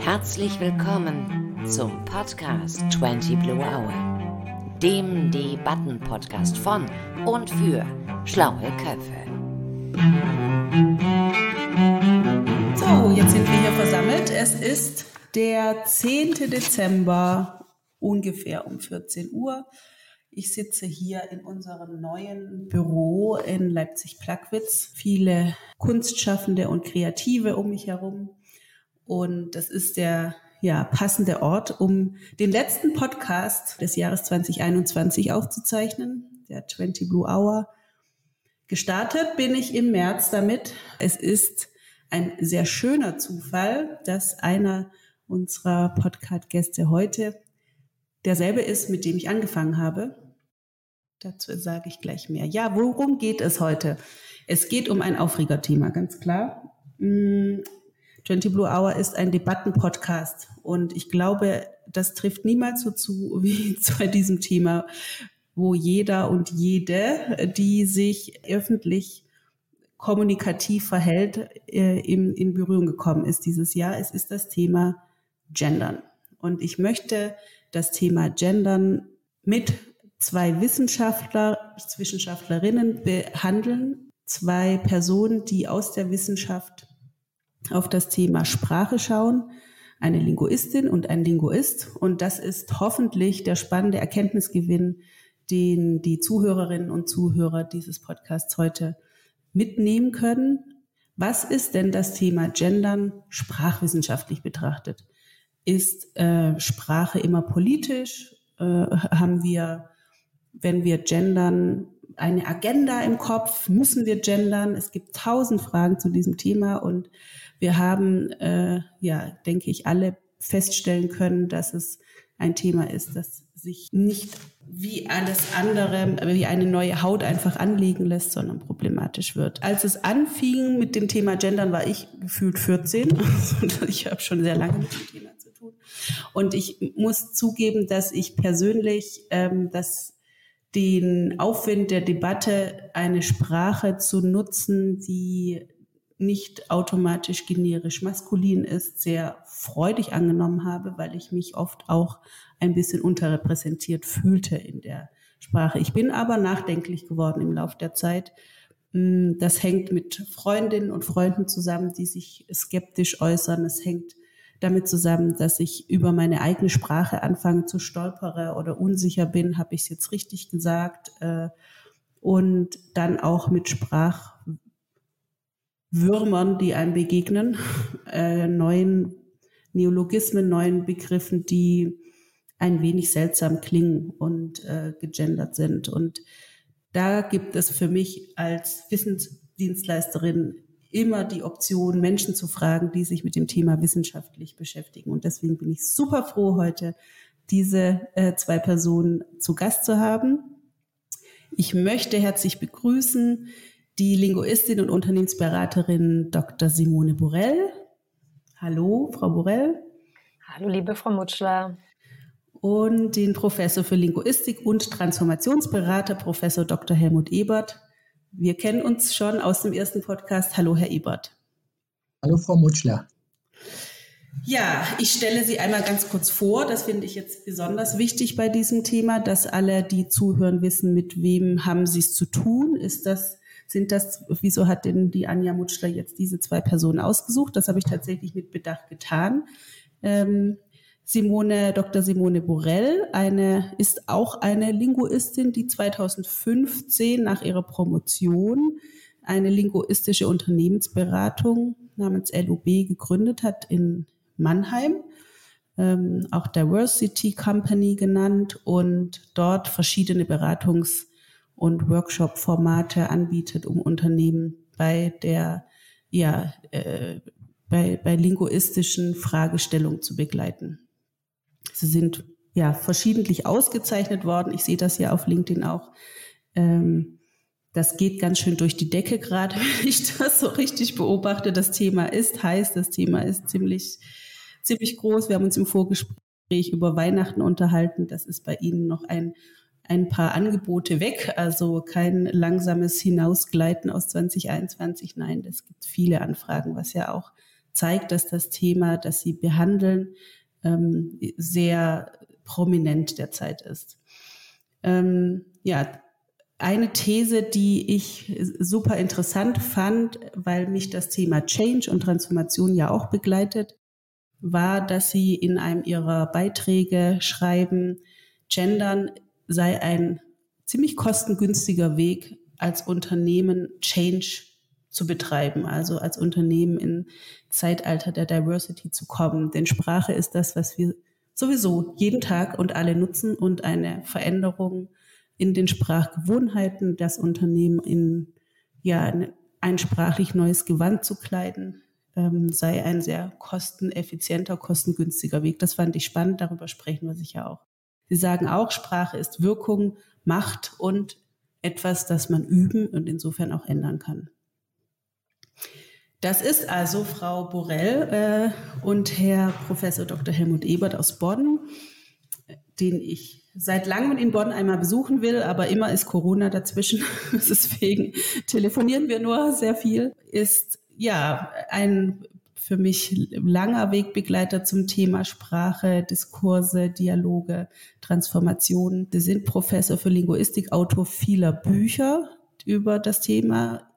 Herzlich willkommen zum Podcast 20 Blue Hour, dem Debatten-Podcast von und für schlaue Köpfe. So, jetzt sind wir hier versammelt. Es ist der 10. Dezember, ungefähr um 14 Uhr. Ich sitze hier in unserem neuen Büro in Leipzig-Plagwitz. Viele Kunstschaffende und Kreative um mich herum. Und das ist der ja, passende Ort, um den letzten Podcast des Jahres 2021 aufzuzeichnen, der 20 Blue Hour. Gestartet bin ich im März damit. Es ist ein sehr schöner Zufall, dass einer unserer Podcast-Gäste heute derselbe ist, mit dem ich angefangen habe. Dazu sage ich gleich mehr. Ja, worum geht es heute? Es geht um ein Aufregerthema, ganz klar. 20 mm, Blue Hour ist ein Debattenpodcast und ich glaube, das trifft niemals so zu wie bei diesem Thema, wo jeder und jede, die sich öffentlich kommunikativ verhält, äh, in, in Berührung gekommen ist dieses Jahr. Es ist das Thema Gendern. Und ich möchte das Thema Gendern mit zwei Wissenschaftler, Wissenschaftlerinnen behandeln, zwei Personen, die aus der Wissenschaft auf das Thema Sprache schauen, eine Linguistin und ein Linguist. Und das ist hoffentlich der spannende Erkenntnisgewinn, den die Zuhörerinnen und Zuhörer dieses Podcasts heute mitnehmen können. Was ist denn das Thema Gendern sprachwissenschaftlich betrachtet? Ist äh, Sprache immer politisch? Äh, haben wir, wenn wir gendern, eine Agenda im Kopf? Müssen wir gendern? Es gibt tausend Fragen zu diesem Thema und wir haben, äh, ja, denke ich, alle feststellen können, dass es ein Thema ist, das sich nicht wie alles andere, wie eine neue Haut einfach anlegen lässt, sondern problematisch wird. Als es anfing mit dem Thema Gendern, war ich gefühlt 14. Also ich habe schon sehr lange mit dem Thema zu tun. Und ich muss zugeben, dass ich persönlich ähm, das den Aufwind der Debatte, eine Sprache zu nutzen, die nicht automatisch generisch maskulin ist, sehr freudig angenommen habe, weil ich mich oft auch ein bisschen unterrepräsentiert fühlte in der Sprache. Ich bin aber nachdenklich geworden im Laufe der Zeit. Hm, das hängt mit Freundinnen und Freunden zusammen, die sich skeptisch äußern. Es hängt damit zusammen, dass ich über meine eigene Sprache anfange zu stolpere oder unsicher bin, habe ich es jetzt richtig gesagt. Äh, und dann auch mit Sprachwürmern, die einem begegnen, äh, neuen Neologismen, neuen Begriffen, die ein wenig seltsam klingen und äh, gegendert sind. Und da gibt es für mich als Wissensdienstleisterin immer die Option, Menschen zu fragen, die sich mit dem Thema wissenschaftlich beschäftigen. Und deswegen bin ich super froh, heute diese äh, zwei Personen zu Gast zu haben. Ich möchte herzlich begrüßen die Linguistin und Unternehmensberaterin Dr. Simone Borell. Hallo, Frau Borell. Hallo, liebe Frau Mutschler und den Professor für Linguistik und Transformationsberater, Professor Dr. Helmut Ebert. Wir kennen uns schon aus dem ersten Podcast. Hallo, Herr Ebert. Hallo, Frau Mutschler. Ja, ich stelle Sie einmal ganz kurz vor. Das finde ich jetzt besonders wichtig bei diesem Thema, dass alle, die zuhören, wissen, mit wem haben Sie es zu tun. Ist das, sind das, wieso hat denn die Anja Mutschler jetzt diese zwei Personen ausgesucht? Das habe ich tatsächlich mit Bedacht getan. Ähm, Simone, Dr. Simone Borell, eine, ist auch eine Linguistin, die 2015 nach ihrer Promotion eine linguistische Unternehmensberatung namens LUB gegründet hat in Mannheim, ähm, auch Diversity Company genannt und dort verschiedene Beratungs- und Workshop-Formate anbietet, um Unternehmen bei der ja, äh, bei, bei linguistischen Fragestellungen zu begleiten. Sie sind ja verschiedentlich ausgezeichnet worden. Ich sehe das ja auf LinkedIn auch. Ähm, das geht ganz schön durch die Decke gerade, wenn ich das so richtig beobachte. Das Thema ist heiß, das Thema ist ziemlich, ziemlich groß. Wir haben uns im Vorgespräch über Weihnachten unterhalten. Das ist bei Ihnen noch ein, ein paar Angebote weg, also kein langsames Hinausgleiten aus 2021. Nein, es gibt viele Anfragen, was ja auch zeigt, dass das Thema, das Sie behandeln, ähm, sehr prominent derzeit ist. Ähm, ja, eine These, die ich super interessant fand, weil mich das Thema Change und Transformation ja auch begleitet, war, dass Sie in einem Ihrer Beiträge schreiben, Gendern sei ein ziemlich kostengünstiger Weg, als Unternehmen Change zu betreiben, also als Unternehmen im Zeitalter der Diversity zu kommen. Denn Sprache ist das, was wir sowieso jeden Tag und alle nutzen und eine Veränderung in den Sprachgewohnheiten, das Unternehmen in ja, ein, ein sprachlich neues Gewand zu kleiden, ähm, sei ein sehr kosteneffizienter, kostengünstiger Weg. Das fand ich spannend, darüber sprechen wir sicher auch. Sie sagen auch, Sprache ist Wirkung, Macht und etwas, das man üben und insofern auch ändern kann. Das ist also Frau Borell äh, und Herr Professor Dr. Helmut Ebert aus Bonn, den ich seit langem in Bonn einmal besuchen will, aber immer ist Corona dazwischen. Deswegen telefonieren wir nur sehr viel. Ist ja ein für mich langer Wegbegleiter zum Thema Sprache, Diskurse, Dialoge, Transformation. Sie sind Professor für Linguistik, Autor vieler Bücher über das Thema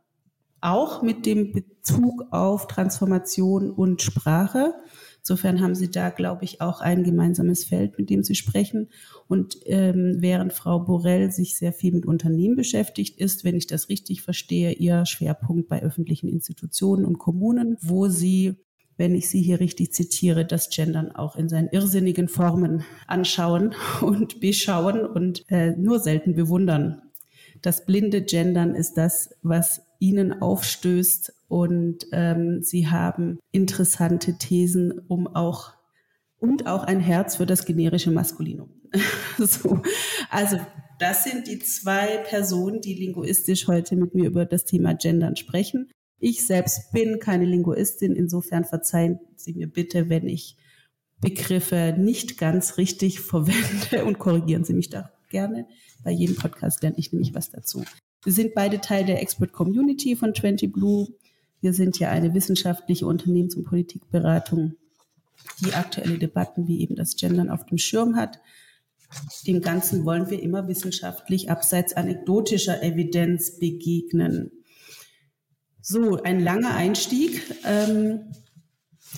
auch mit dem Bezug auf Transformation und Sprache. Insofern haben Sie da, glaube ich, auch ein gemeinsames Feld, mit dem Sie sprechen. Und ähm, während Frau Borell sich sehr viel mit Unternehmen beschäftigt, ist, wenn ich das richtig verstehe, ihr Schwerpunkt bei öffentlichen Institutionen und Kommunen, wo sie wenn ich Sie hier richtig zitiere, das Gendern auch in seinen irrsinnigen Formen anschauen und beschauen und äh, nur selten bewundern. Das blinde Gendern ist das, was ihnen aufstößt und ähm, sie haben interessante Thesen, um auch und auch ein Herz für das generische Maskulinum. so. Also das sind die zwei Personen, die linguistisch heute mit mir über das Thema Gendern sprechen. Ich selbst bin keine Linguistin, insofern verzeihen Sie mir bitte, wenn ich Begriffe nicht ganz richtig verwende und korrigieren Sie mich da gerne. Bei jedem Podcast lerne ich nämlich was dazu. Wir sind beide Teil der Expert Community von 20 Blue. Wir sind ja eine wissenschaftliche Unternehmens- und Politikberatung, die aktuelle Debatten wie eben das Gendern auf dem Schirm hat. Dem Ganzen wollen wir immer wissenschaftlich abseits anekdotischer Evidenz begegnen. So, ein langer Einstieg. Ähm,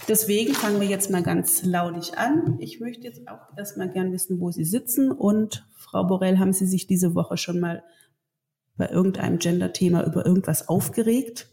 deswegen fangen wir jetzt mal ganz launig an. Ich möchte jetzt auch erstmal gern wissen, wo Sie sitzen. Und Frau Borell, haben Sie sich diese Woche schon mal bei irgendeinem Gender-Thema über irgendwas aufgeregt?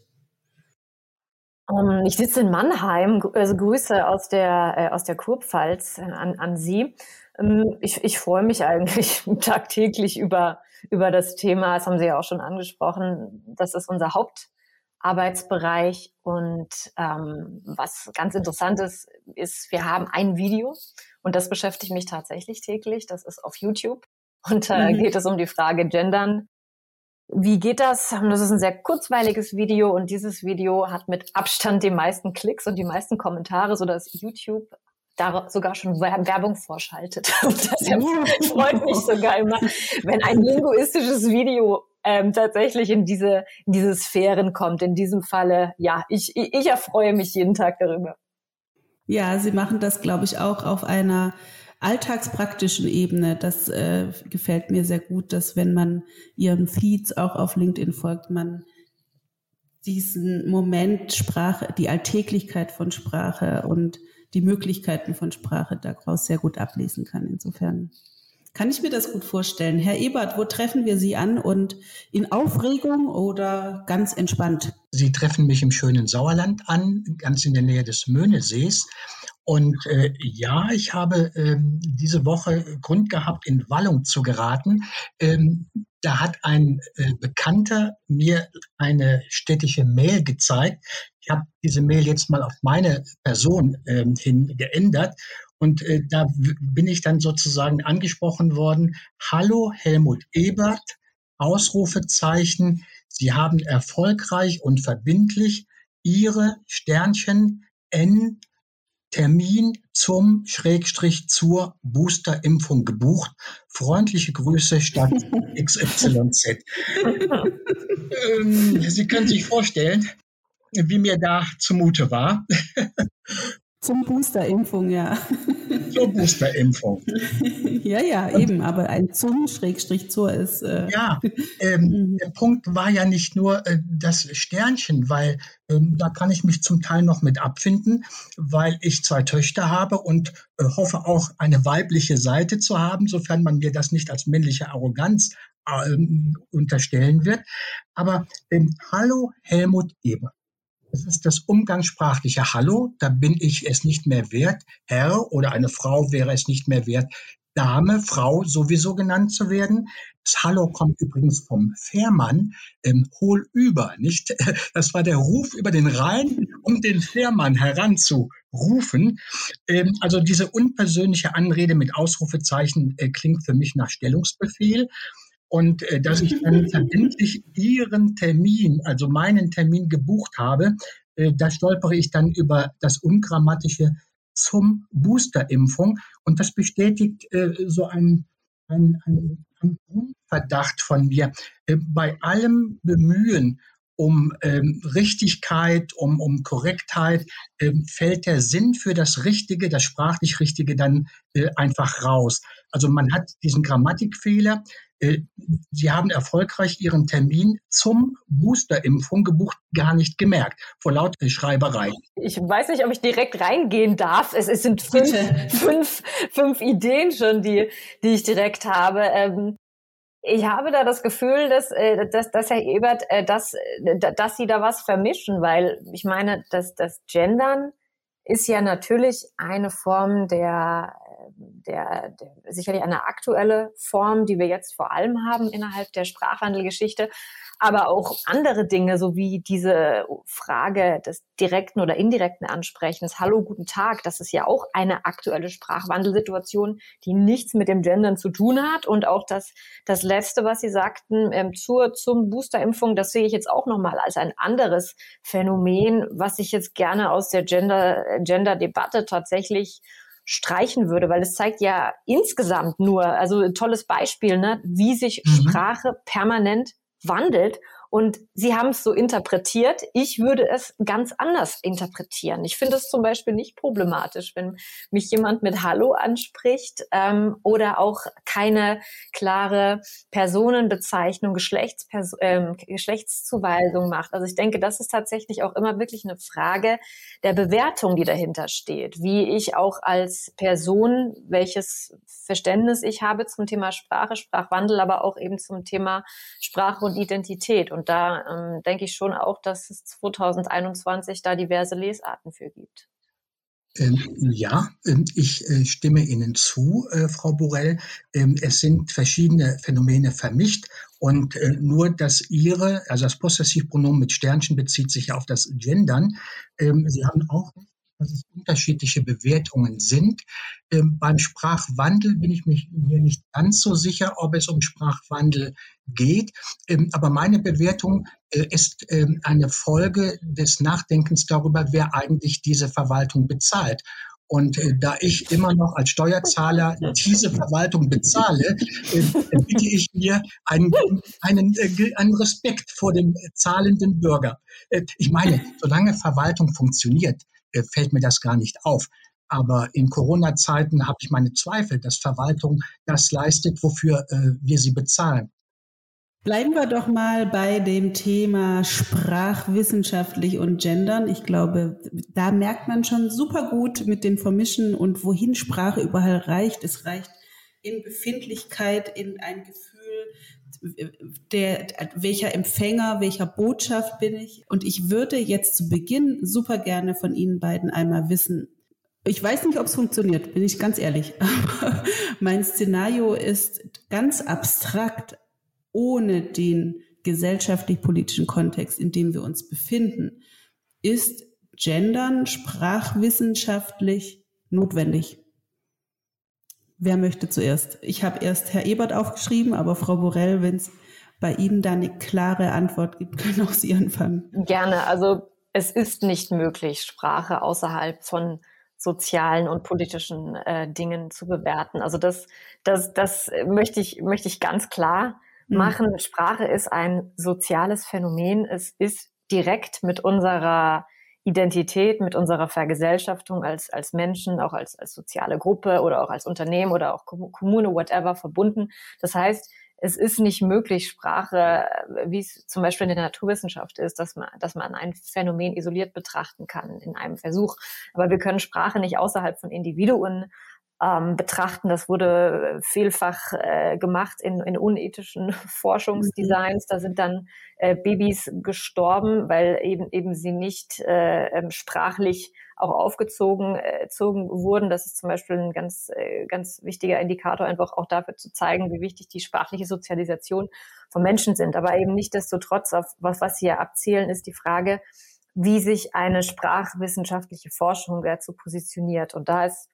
Um, ähm, ich sitze in Mannheim, also Grüße aus der, äh, aus der Kurpfalz äh, an, an Sie. Ähm, ich, ich freue mich eigentlich tagtäglich über, über das Thema, das haben Sie ja auch schon angesprochen, das ist unser Hauptarbeitsbereich. Und ähm, was ganz interessant ist, ist, wir haben ein Video. Und das beschäftigt mich tatsächlich täglich, das ist auf YouTube. Und da äh, mhm. geht es um die Frage Gendern wie geht das? Das ist ein sehr kurzweiliges Video und dieses Video hat mit Abstand die meisten Klicks und die meisten Kommentare, sodass YouTube da sogar schon Werbung vorschaltet. Das freut mich sogar immer, wenn ein linguistisches Video ähm, tatsächlich in diese, in diese Sphären kommt. In diesem Falle, ja, ich, ich erfreue mich jeden Tag darüber. Ja, Sie machen das, glaube ich, auch auf einer alltagspraktischen Ebene, das äh, gefällt mir sehr gut, dass wenn man ihren Feeds auch auf LinkedIn folgt, man diesen Moment Sprache, die Alltäglichkeit von Sprache und die Möglichkeiten von Sprache daraus sehr gut ablesen kann. Insofern kann ich mir das gut vorstellen. Herr Ebert, wo treffen wir Sie an und in Aufregung oder ganz entspannt? Sie treffen mich im schönen Sauerland an, ganz in der Nähe des Möhnesees. Und äh, ja, ich habe ähm, diese Woche Grund gehabt, in Wallung zu geraten. Ähm, da hat ein äh, Bekannter mir eine städtische Mail gezeigt. Ich habe diese Mail jetzt mal auf meine Person ähm, hin geändert. Und äh, da bin ich dann sozusagen angesprochen worden. Hallo Helmut Ebert, Ausrufezeichen. Sie haben erfolgreich und verbindlich Ihre Sternchen N Termin zum Schrägstrich zur Boosterimpfung gebucht. Freundliche Grüße Stadt XYZ. ähm, Sie können sich vorstellen, wie mir da zumute war. Zum Boosterimpfung, ja. Zur Boosterimpfung. ja, ja, eben, aber ein zum Schrägstrich zur ist. Äh ja, ähm, mhm. der Punkt war ja nicht nur äh, das Sternchen, weil ähm, da kann ich mich zum Teil noch mit abfinden, weil ich zwei Töchter habe und äh, hoffe auch eine weibliche Seite zu haben, sofern man mir das nicht als männliche Arroganz ähm, unterstellen wird. Aber ähm, hallo Helmut Eber. Das ist das umgangssprachliche Hallo. Da bin ich es nicht mehr wert. Herr oder eine Frau wäre es nicht mehr wert. Dame, Frau sowieso genannt zu werden. Das Hallo kommt übrigens vom Fährmann, ähm, hol über, nicht? Das war der Ruf über den Rhein, um den Fährmann heranzurufen. Ähm, also diese unpersönliche Anrede mit Ausrufezeichen äh, klingt für mich nach Stellungsbefehl. Und äh, dass ich dann verbindlich Ihren Termin, also meinen Termin gebucht habe, äh, da stolpere ich dann über das Ungrammatische zum Boosterimpfung. Und das bestätigt äh, so ein, ein, ein, ein Verdacht von mir. Äh, bei allem Bemühen um ähm, Richtigkeit, um, um Korrektheit, ähm, fällt der Sinn für das Richtige, das sprachlich Richtige dann äh, einfach raus. Also man hat diesen Grammatikfehler, Sie haben erfolgreich Ihren Termin zum Boosterimpfung gebucht, gar nicht gemerkt, vor lauter Schreiberei. Ich weiß nicht, ob ich direkt reingehen darf. Es, es sind fünf, fünf, fünf Ideen schon, die, die ich direkt habe. Ähm, ich habe da das Gefühl, dass, äh, dass, dass Herr Ebert, äh, dass, dass Sie da was vermischen, weil ich meine, dass das Gendern ist ja natürlich eine Form der der, der sicherlich eine aktuelle Form, die wir jetzt vor allem haben innerhalb der Sprachwandelgeschichte, aber auch andere Dinge, so wie diese Frage des direkten oder indirekten Ansprechens. Hallo, guten Tag. Das ist ja auch eine aktuelle Sprachwandelsituation, die nichts mit dem Gendern zu tun hat. Und auch das, das letzte, was Sie sagten, ähm, zur, zum Boosterimpfung, das sehe ich jetzt auch nochmal als ein anderes Phänomen, was ich jetzt gerne aus der Gender, Gender-Debatte tatsächlich streichen würde, weil es zeigt ja insgesamt nur, also ein tolles Beispiel, ne, wie sich mhm. Sprache permanent wandelt und Sie haben es so interpretiert. Ich würde es ganz anders interpretieren. Ich finde es zum Beispiel nicht problematisch, wenn mich jemand mit Hallo anspricht ähm, oder auch keine klare Personenbezeichnung, Geschlechtspers ähm, Geschlechtszuweisung macht. Also ich denke, das ist tatsächlich auch immer wirklich eine Frage der Bewertung, die dahinter steht. Wie ich auch als Person, welches Verständnis ich habe zum Thema Sprache, Sprachwandel, aber auch eben zum Thema Sprache und Identität. Und und da ähm, denke ich schon auch, dass es 2021 da diverse Lesarten für gibt. Ähm, ja, ähm, ich äh, stimme Ihnen zu, äh, Frau Borell. Ähm, es sind verschiedene Phänomene vermischt und äh, nur das Ihre, also das Possessivpronomen mit Sternchen bezieht sich ja auf das Gendern. Sie haben auch dass es unterschiedliche Bewertungen sind. Ähm, beim Sprachwandel bin ich mich mir nicht ganz so sicher, ob es um Sprachwandel geht. Ähm, aber meine Bewertung äh, ist ähm, eine Folge des Nachdenkens darüber, wer eigentlich diese Verwaltung bezahlt. Und äh, da ich immer noch als Steuerzahler diese Verwaltung bezahle, äh, bitte ich mir einen, einen, äh, einen Respekt vor dem zahlenden Bürger. Äh, ich meine, solange Verwaltung funktioniert, äh, fällt mir das gar nicht auf. Aber in Corona-Zeiten habe ich meine Zweifel, dass Verwaltung das leistet, wofür äh, wir sie bezahlen. Bleiben wir doch mal bei dem Thema sprachwissenschaftlich und Gendern. Ich glaube, da merkt man schon super gut mit den Vermischen und wohin Sprache überall reicht. Es reicht in Befindlichkeit, in ein Gefühl der, welcher Empfänger, welcher Botschaft bin ich. Und ich würde jetzt zu Beginn super gerne von Ihnen beiden einmal wissen, ich weiß nicht, ob es funktioniert, bin ich ganz ehrlich. Aber mein Szenario ist ganz abstrakt, ohne den gesellschaftlich-politischen Kontext, in dem wir uns befinden. Ist Gendern sprachwissenschaftlich notwendig? Wer möchte zuerst? Ich habe erst Herr Ebert aufgeschrieben, aber Frau Borell, wenn es bei Ihnen da eine klare Antwort gibt, können auch Sie anfangen. Gerne. Also es ist nicht möglich, Sprache außerhalb von sozialen und politischen äh, Dingen zu bewerten. Also das, das, das möchte ich, möchte ich ganz klar mhm. machen. Sprache ist ein soziales Phänomen. Es ist direkt mit unserer Identität, mit unserer Vergesellschaftung als, als Menschen, auch als, als soziale Gruppe oder auch als Unternehmen oder auch Kommune, whatever, verbunden. Das heißt, es ist nicht möglich, Sprache, wie es zum Beispiel in der Naturwissenschaft ist, dass man, dass man ein Phänomen isoliert betrachten kann in einem Versuch. Aber wir können Sprache nicht außerhalb von Individuen ähm, betrachten. Das wurde vielfach äh, gemacht in, in unethischen Forschungsdesigns. Da sind dann äh, Babys gestorben, weil eben eben sie nicht äh, ähm, sprachlich auch aufgezogen äh, wurden. Das ist zum Beispiel ein ganz äh, ganz wichtiger Indikator, einfach auch dafür zu zeigen, wie wichtig die sprachliche Sozialisation von Menschen sind. Aber eben nicht desto trotz, auf was was Sie ja abzielen, ist die Frage, wie sich eine sprachwissenschaftliche Forschung dazu positioniert. Und da ist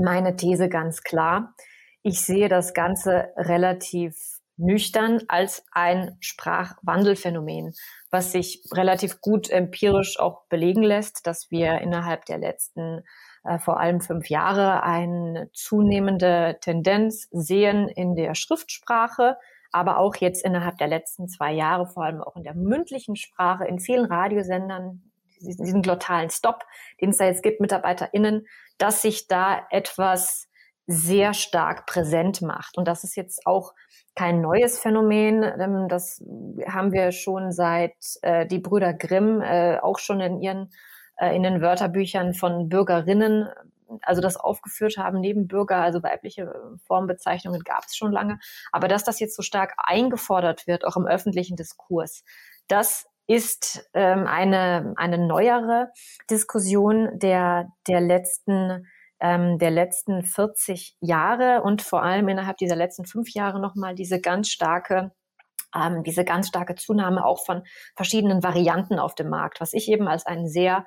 meine These ganz klar. Ich sehe das Ganze relativ nüchtern als ein Sprachwandelphänomen, was sich relativ gut empirisch auch belegen lässt, dass wir innerhalb der letzten äh, vor allem fünf Jahre eine zunehmende Tendenz sehen in der Schriftsprache, aber auch jetzt innerhalb der letzten zwei Jahre, vor allem auch in der mündlichen Sprache, in vielen Radiosendern, diesen glottalen Stop, den es da jetzt gibt, MitarbeiterInnen, dass sich da etwas sehr stark präsent macht. Und das ist jetzt auch kein neues Phänomen. Ähm, das haben wir schon seit äh, die Brüder Grimm äh, auch schon in ihren äh, in den Wörterbüchern von Bürgerinnen, also das aufgeführt haben neben Bürger, also weibliche Formbezeichnungen gab es schon lange. Aber dass das jetzt so stark eingefordert wird, auch im öffentlichen Diskurs, das ist ähm, eine, eine neuere Diskussion der, der letzten ähm, der letzten 40 Jahre und vor allem innerhalb dieser letzten fünf Jahre nochmal diese ganz starke ähm, diese ganz starke Zunahme auch von verschiedenen Varianten auf dem Markt, was ich eben als einen sehr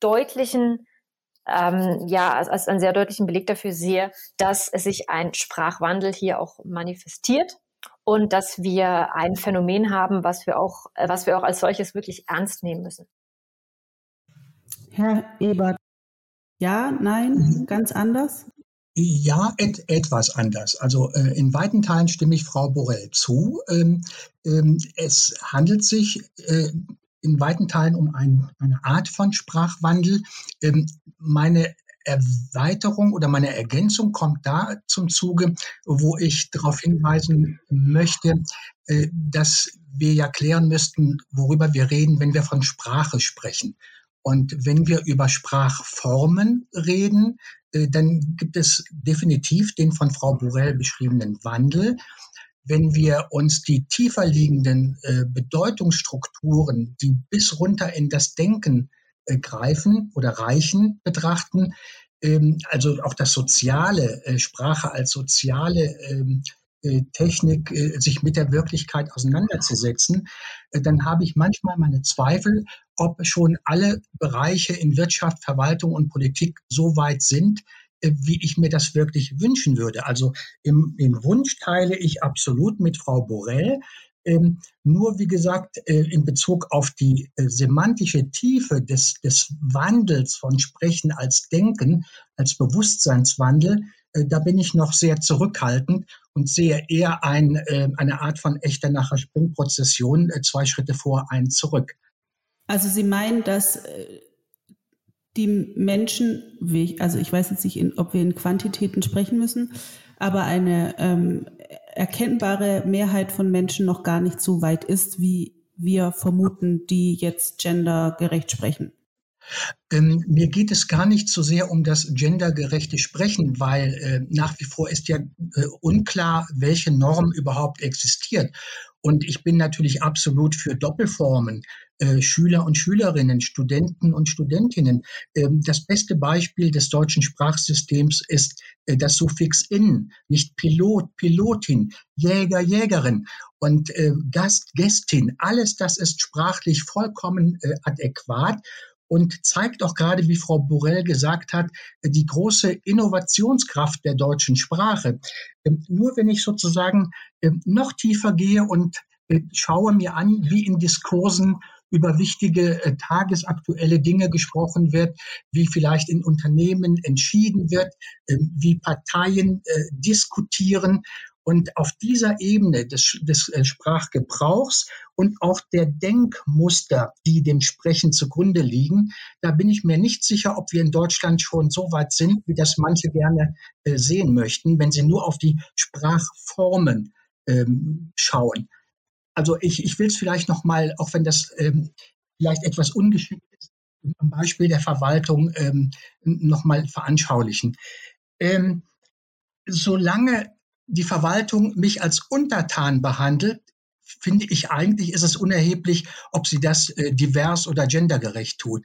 deutlichen ähm, ja, als, als einen sehr deutlichen Beleg dafür sehe, dass es sich ein Sprachwandel hier auch manifestiert und dass wir ein Phänomen haben, was wir auch, äh, was wir auch als solches wirklich ernst nehmen müssen. Herr Ebert, ja, nein, mhm. ganz anders? Ja, et, etwas anders. Also äh, in weiten Teilen stimme ich Frau Borrell zu. Ähm, ähm, es handelt sich äh, in weiten Teilen um ein, eine Art von Sprachwandel. Ähm, meine Erweiterung oder meine Ergänzung kommt da zum Zuge, wo ich darauf hinweisen möchte, äh, dass wir ja klären müssten, worüber wir reden, wenn wir von Sprache sprechen. Und wenn wir über Sprachformen reden, äh, dann gibt es definitiv den von Frau Burell beschriebenen Wandel. Wenn wir uns die tiefer liegenden äh, Bedeutungsstrukturen, die bis runter in das Denken äh, greifen oder reichen betrachten. Ähm, also auch das soziale, äh, Sprache als soziale ähm, äh, Technik, äh, sich mit der Wirklichkeit auseinanderzusetzen, dann habe ich manchmal meine Zweifel, ob schon alle Bereiche in Wirtschaft, Verwaltung und Politik so weit sind, wie ich mir das wirklich wünschen würde. Also im, im Wunsch teile ich absolut mit Frau Borrell, ähm, nur, wie gesagt, äh, in Bezug auf die äh, semantische Tiefe des, des Wandels von Sprechen als Denken, als Bewusstseinswandel, äh, da bin ich noch sehr zurückhaltend und sehe eher ein, äh, eine Art von echter nachher Springprozession, äh, zwei Schritte vor, ein zurück. Also Sie meinen, dass äh, die Menschen, also ich weiß jetzt nicht, ob wir in Quantitäten sprechen müssen, aber eine ähm, erkennbare Mehrheit von Menschen noch gar nicht so weit ist, wie wir vermuten, die jetzt gendergerecht sprechen. Ähm, mir geht es gar nicht so sehr um das gendergerechte Sprechen, weil äh, nach wie vor ist ja äh, unklar, welche Norm überhaupt existiert. Und ich bin natürlich absolut für Doppelformen. Äh, Schüler und Schülerinnen, Studenten und Studentinnen. Ähm, das beste Beispiel des deutschen Sprachsystems ist äh, das Suffix in, nicht Pilot, Pilotin, Jäger, Jägerin und äh, Gast, Gästin. Alles das ist sprachlich vollkommen adäquat und zeigt auch gerade, wie Frau Borrell gesagt hat, die große Innovationskraft der deutschen Sprache. Ähm, nur wenn ich sozusagen ähm, noch tiefer gehe und äh, schaue mir an, wie in Diskursen über wichtige äh, tagesaktuelle Dinge gesprochen wird, wie vielleicht in Unternehmen entschieden wird, äh, wie Parteien äh, diskutieren. Und auf dieser Ebene des, des äh, Sprachgebrauchs und auch der Denkmuster, die dem Sprechen zugrunde liegen, da bin ich mir nicht sicher, ob wir in Deutschland schon so weit sind, wie das manche gerne äh, sehen möchten, wenn sie nur auf die Sprachformen ähm, schauen. Also ich, ich will es vielleicht noch mal, auch wenn das ähm, vielleicht etwas ungeschickt ist, am Beispiel der Verwaltung ähm, noch mal veranschaulichen. Ähm, solange die Verwaltung mich als Untertan behandelt, finde ich eigentlich ist es unerheblich, ob sie das äh, divers oder gendergerecht tut.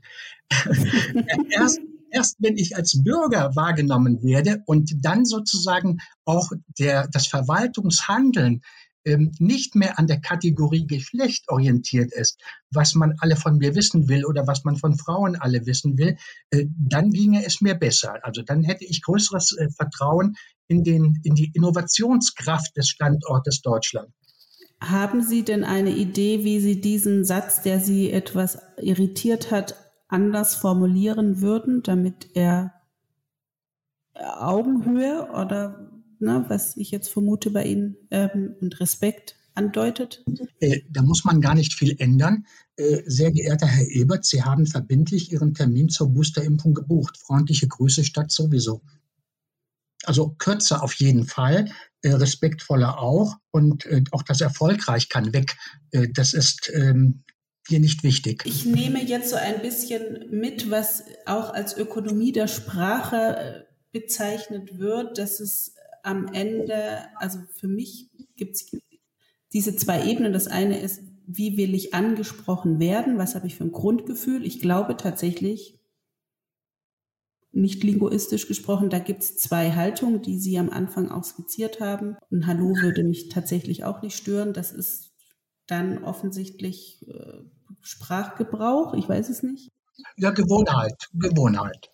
erst, erst wenn ich als Bürger wahrgenommen werde und dann sozusagen auch der, das Verwaltungshandeln ähm, nicht mehr an der Kategorie Geschlecht orientiert ist, was man alle von mir wissen will oder was man von Frauen alle wissen will, äh, dann ginge es mir besser. Also dann hätte ich größeres äh, Vertrauen in, den, in die Innovationskraft des Standortes Deutschland. Haben Sie denn eine Idee, wie Sie diesen Satz, der Sie etwas irritiert hat, anders formulieren würden, damit er Augenhöhe oder ne, was ich jetzt vermute bei Ihnen, ähm, und Respekt andeutet? Äh, da muss man gar nicht viel ändern. Äh, sehr geehrter Herr Ebert, Sie haben verbindlich Ihren Termin zur Boosterimpfung gebucht. Freundliche Grüße statt sowieso. Also kürzer auf jeden Fall, äh, respektvoller auch und äh, auch das erfolgreich kann weg. Äh, das ist ähm, hier nicht wichtig. Ich nehme jetzt so ein bisschen mit, was auch als Ökonomie der Sprache äh, bezeichnet wird, dass es am Ende, also für mich gibt es diese zwei Ebenen. Das eine ist, wie will ich angesprochen werden? Was habe ich für ein Grundgefühl? Ich glaube tatsächlich, nicht linguistisch gesprochen, da gibt es zwei Haltungen, die Sie am Anfang auch skizziert haben. Ein Hallo würde mich tatsächlich auch nicht stören. Das ist dann offensichtlich äh, Sprachgebrauch. Ich weiß es nicht. Ja, Gewohnheit, Gewohnheit.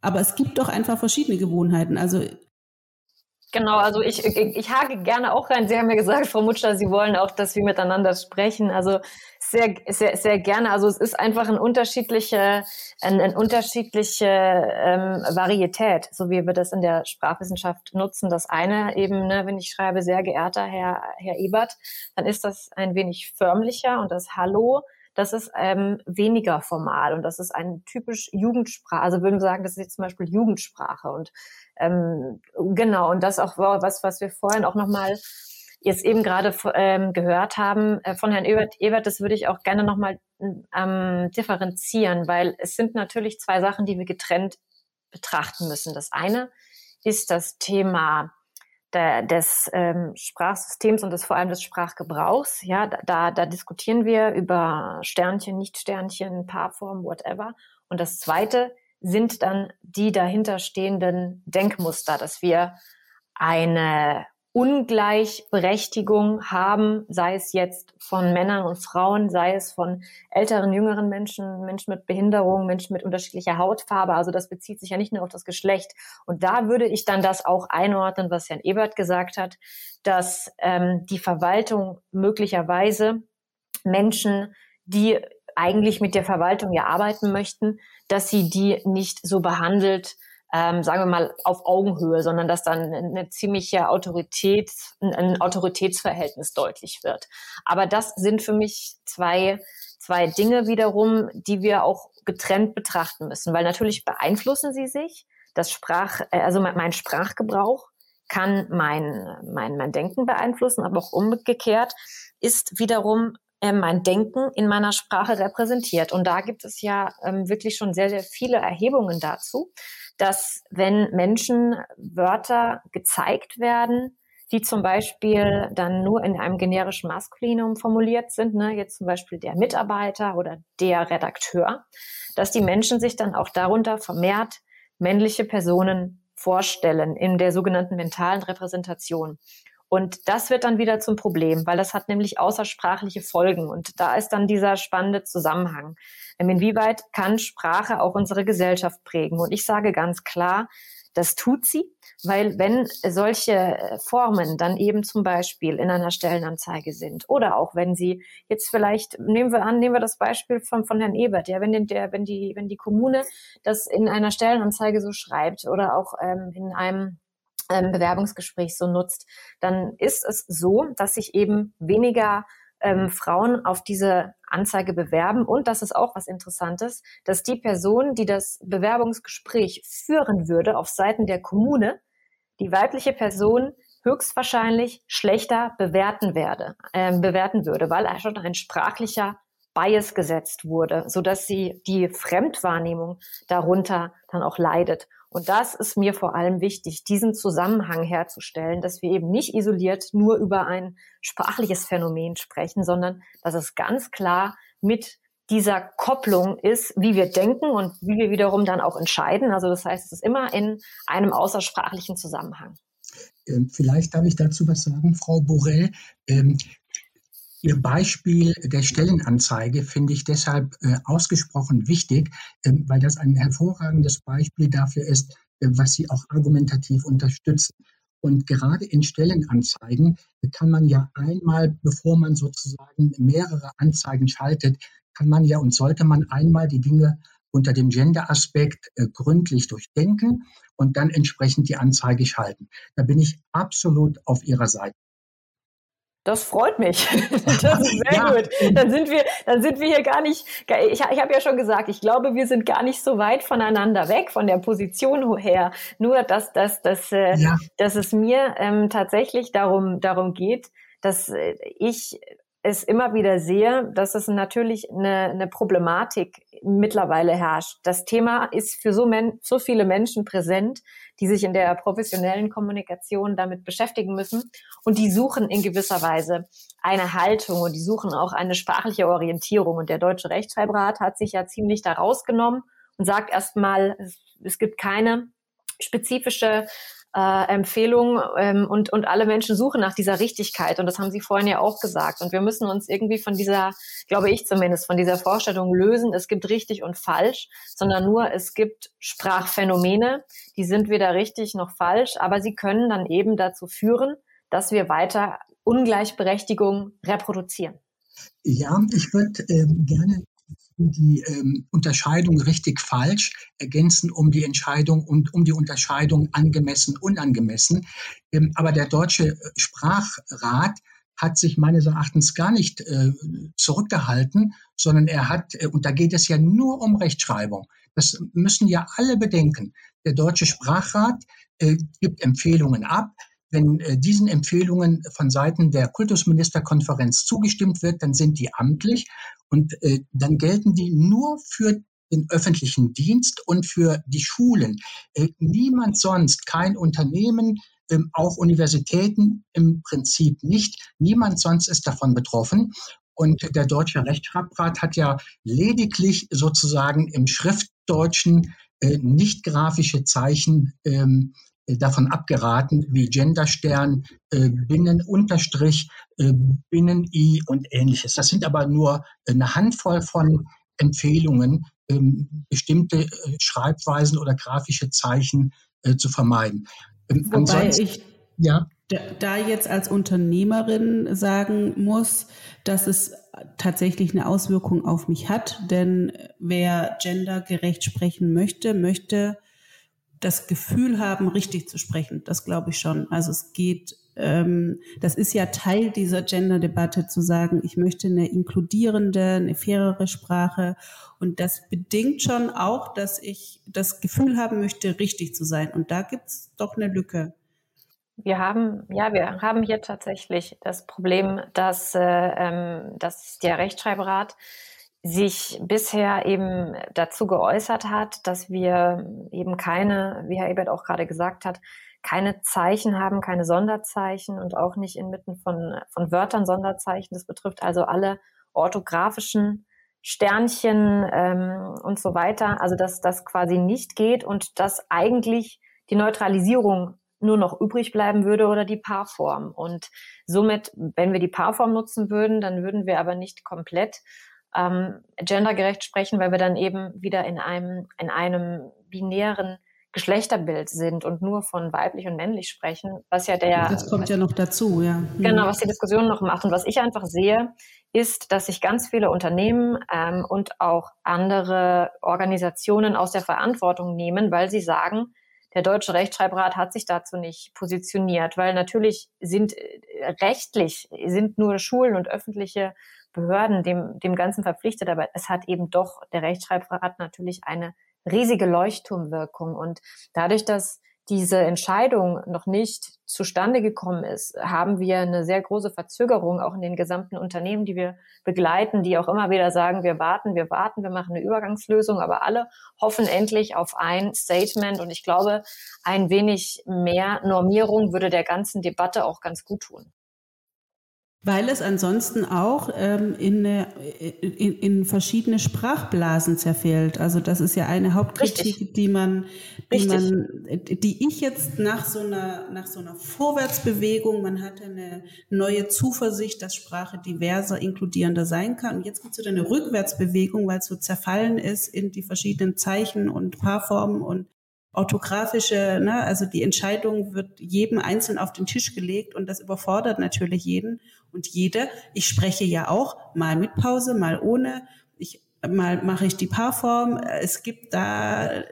Aber es gibt doch einfach verschiedene Gewohnheiten. Also Genau, also ich, ich, ich hake gerne auch rein. Sie haben ja gesagt, Frau Mutscher, Sie wollen auch, dass wir miteinander sprechen. Also sehr, sehr, sehr gerne. Also es ist einfach ein unterschiedliche, ein, ein unterschiedliche ähm, Varietät, so wie wir das in der Sprachwissenschaft nutzen. Das eine eben, ne, wenn ich schreibe, sehr geehrter Herr, Herr Ebert, dann ist das ein wenig förmlicher und das Hallo das ist ähm, weniger formal und das ist ein typisch Jugendsprache. Also würden wir sagen, das ist jetzt zum Beispiel Jugendsprache und ähm, genau und das auch was, was wir vorhin auch nochmal jetzt eben gerade ähm, gehört haben äh, von Herrn Ebert, Ebert, das würde ich auch gerne nochmal ähm, differenzieren, weil es sind natürlich zwei Sachen, die wir getrennt betrachten müssen. Das eine ist das Thema der, des ähm, Sprachsystems und des vor allem des Sprachgebrauchs. Ja, da, da diskutieren wir über Sternchen, Nicht-Sternchen, Paarform, whatever. Und das Zweite sind dann die dahinterstehenden Denkmuster, dass wir eine Ungleichberechtigung haben, sei es jetzt von Männern und Frauen, sei es von älteren, jüngeren Menschen, Menschen mit Behinderung, Menschen mit unterschiedlicher Hautfarbe. Also das bezieht sich ja nicht nur auf das Geschlecht. Und da würde ich dann das auch einordnen, was Herrn Ebert gesagt hat, dass ähm, die Verwaltung möglicherweise Menschen, die eigentlich mit der Verwaltung ja arbeiten möchten, dass sie die nicht so behandelt, ähm, sagen wir mal, auf Augenhöhe, sondern dass dann eine ziemliche Autorität, ein Autoritätsverhältnis deutlich wird. Aber das sind für mich zwei, zwei Dinge wiederum, die wir auch getrennt betrachten müssen, weil natürlich beeinflussen sie sich. Das Sprach, äh, also mein Sprachgebrauch kann mein, mein, mein Denken beeinflussen, aber auch umgekehrt ist wiederum äh, mein Denken in meiner Sprache repräsentiert. Und da gibt es ja ähm, wirklich schon sehr, sehr viele Erhebungen dazu dass wenn Menschen Wörter gezeigt werden, die zum Beispiel dann nur in einem generischen Maskulinum formuliert sind, ne, jetzt zum Beispiel der Mitarbeiter oder der Redakteur, dass die Menschen sich dann auch darunter vermehrt männliche Personen vorstellen in der sogenannten mentalen Repräsentation. Und das wird dann wieder zum Problem, weil das hat nämlich außersprachliche Folgen. Und da ist dann dieser spannende Zusammenhang. Ähm, inwieweit kann Sprache auch unsere Gesellschaft prägen? Und ich sage ganz klar, Das tut sie, weil wenn solche äh, Formen dann eben zum Beispiel in einer Stellenanzeige sind oder auch wenn sie jetzt vielleicht, nehmen wir an, nehmen wir das Beispiel von, von Herrn Ebert, ja, wenn, den, der, wenn, die, wenn die Kommune das in einer Stellenanzeige so schreibt oder auch ähm, in einem ähm, Bewerbungsgespräch so nutzt, dann ist es so, dass sich eben weniger ähm, Frauen auf diese Anzeige bewerben. Und das ist auch was Interessantes, dass die Person, die das Bewerbungsgespräch führen würde auf Seiten der Kommune, die weibliche Person höchstwahrscheinlich schlechter bewerten werde, äh, bewerten würde, weil schon ein sprachlicher Bias gesetzt wurde, so dass sie die Fremdwahrnehmung darunter dann auch leidet. Und das ist mir vor allem wichtig, diesen Zusammenhang herzustellen, dass wir eben nicht isoliert nur über ein sprachliches Phänomen sprechen, sondern dass es ganz klar mit dieser Kopplung ist, wie wir denken und wie wir wiederum dann auch entscheiden. Also das heißt, es ist immer in einem außersprachlichen Zusammenhang. Ähm, vielleicht darf ich dazu was sagen, Frau Borell. Ihr Beispiel der Stellenanzeige finde ich deshalb äh, ausgesprochen wichtig, äh, weil das ein hervorragendes Beispiel dafür ist, äh, was Sie auch argumentativ unterstützen. Und gerade in Stellenanzeigen kann man ja einmal, bevor man sozusagen mehrere Anzeigen schaltet, kann man ja und sollte man einmal die Dinge unter dem Gender-Aspekt äh, gründlich durchdenken und dann entsprechend die Anzeige schalten. Da bin ich absolut auf Ihrer Seite. Das freut mich. Das ist sehr ja. gut. Dann sind wir, dann sind wir hier gar nicht. Ich, ich habe ja schon gesagt, ich glaube, wir sind gar nicht so weit voneinander weg von der Position her. Nur, dass, dass, dass, äh, ja. dass es mir ähm, tatsächlich darum, darum geht, dass äh, ich es immer wieder sehe, dass es natürlich eine, eine Problematik mittlerweile herrscht. Das Thema ist für so, men so viele Menschen präsent, die sich in der professionellen Kommunikation damit beschäftigen müssen. Und die suchen in gewisser Weise eine Haltung und die suchen auch eine sprachliche Orientierung. Und der Deutsche Rechtschreibrat hat sich ja ziemlich da rausgenommen und sagt erstmal, es, es gibt keine spezifische äh, Empfehlung ähm, und, und alle Menschen suchen nach dieser Richtigkeit. Und das haben Sie vorhin ja auch gesagt. Und wir müssen uns irgendwie von dieser, glaube ich zumindest, von dieser Vorstellung lösen, es gibt richtig und falsch, sondern nur es gibt Sprachphänomene, die sind weder richtig noch falsch, aber sie können dann eben dazu führen, dass wir weiter Ungleichberechtigung reproduzieren. Ja, ich würde äh, gerne die ähm, Unterscheidung richtig falsch ergänzen um die Entscheidung und um die Unterscheidung angemessen unangemessen. Ähm, aber der deutsche äh, Sprachrat hat sich meines Erachtens gar nicht äh, zurückgehalten, sondern er hat, äh, und da geht es ja nur um Rechtschreibung. Das müssen ja alle bedenken. Der deutsche Sprachrat äh, gibt Empfehlungen ab. Wenn äh, diesen Empfehlungen von Seiten der Kultusministerkonferenz zugestimmt wird, dann sind die amtlich und äh, dann gelten die nur für den öffentlichen Dienst und für die Schulen. Äh, niemand sonst, kein Unternehmen, ähm, auch Universitäten im Prinzip nicht. Niemand sonst ist davon betroffen. Und der Deutsche Rechtschreibrat hat ja lediglich sozusagen im Schriftdeutschen äh, nicht grafische Zeichen ähm, äh, davon abgeraten, wie Genderstern, äh, Binnenunterstrich, äh, Binnen-I und ähnliches. Das sind aber nur eine Handvoll von Empfehlungen, ähm, bestimmte äh, Schreibweisen oder grafische Zeichen äh, zu vermeiden. Ähm, Wobei ich ja. da, da jetzt als Unternehmerin sagen muss, dass es tatsächlich eine Auswirkung auf mich hat, denn wer gendergerecht sprechen möchte, möchte das Gefühl haben, richtig zu sprechen. Das glaube ich schon. Also es geht, ähm, das ist ja Teil dieser Gender-Debatte zu sagen, ich möchte eine inkludierende, eine fairere Sprache. Und das bedingt schon auch, dass ich das Gefühl haben möchte, richtig zu sein. Und da gibt es doch eine Lücke. Wir haben, ja, wir haben hier tatsächlich das Problem, dass, äh, ähm, dass der Rechtschreibrat sich bisher eben dazu geäußert hat, dass wir eben keine, wie Herr Ebert auch gerade gesagt hat, keine Zeichen haben, keine Sonderzeichen und auch nicht inmitten von, von Wörtern Sonderzeichen. Das betrifft also alle orthografischen Sternchen ähm, und so weiter. Also dass das quasi nicht geht und dass eigentlich die Neutralisierung nur noch übrig bleiben würde oder die Paarform. Und somit, wenn wir die Paarform nutzen würden, dann würden wir aber nicht komplett ähm, gendergerecht sprechen, weil wir dann eben wieder in einem, in einem binären Geschlechterbild sind und nur von weiblich und männlich sprechen, was ja der. Das kommt ja noch dazu, ja. Genau, was die Diskussion noch macht. Und was ich einfach sehe, ist, dass sich ganz viele Unternehmen ähm, und auch andere Organisationen aus der Verantwortung nehmen, weil sie sagen, der Deutsche Rechtschreibrat hat sich dazu nicht positioniert, weil natürlich sind äh, rechtlich sind nur Schulen und öffentliche Behörden dem, dem Ganzen verpflichtet, aber es hat eben doch der Rechtschreibrat natürlich eine riesige Leuchtturmwirkung. Und dadurch, dass diese Entscheidung noch nicht zustande gekommen ist, haben wir eine sehr große Verzögerung auch in den gesamten Unternehmen, die wir begleiten, die auch immer wieder sagen, wir warten, wir warten, wir machen eine Übergangslösung, aber alle hoffen endlich auf ein Statement und ich glaube, ein wenig mehr Normierung würde der ganzen Debatte auch ganz gut tun. Weil es ansonsten auch ähm, in, eine, in, in, verschiedene Sprachblasen zerfällt. Also das ist ja eine Hauptkritik, Richtig. die man, die man, die ich jetzt nach so einer, nach so einer Vorwärtsbewegung, man hatte eine neue Zuversicht, dass Sprache diverser, inkludierender sein kann. Und jetzt gibt es wieder eine Rückwärtsbewegung, weil es so zerfallen ist in die verschiedenen Zeichen und Paarformen und orthografische, ne, also die Entscheidung wird jedem einzeln auf den Tisch gelegt und das überfordert natürlich jeden und jede. Ich spreche ja auch mal mit Pause, mal ohne. Ich mal mache ich die Paarform. Es gibt da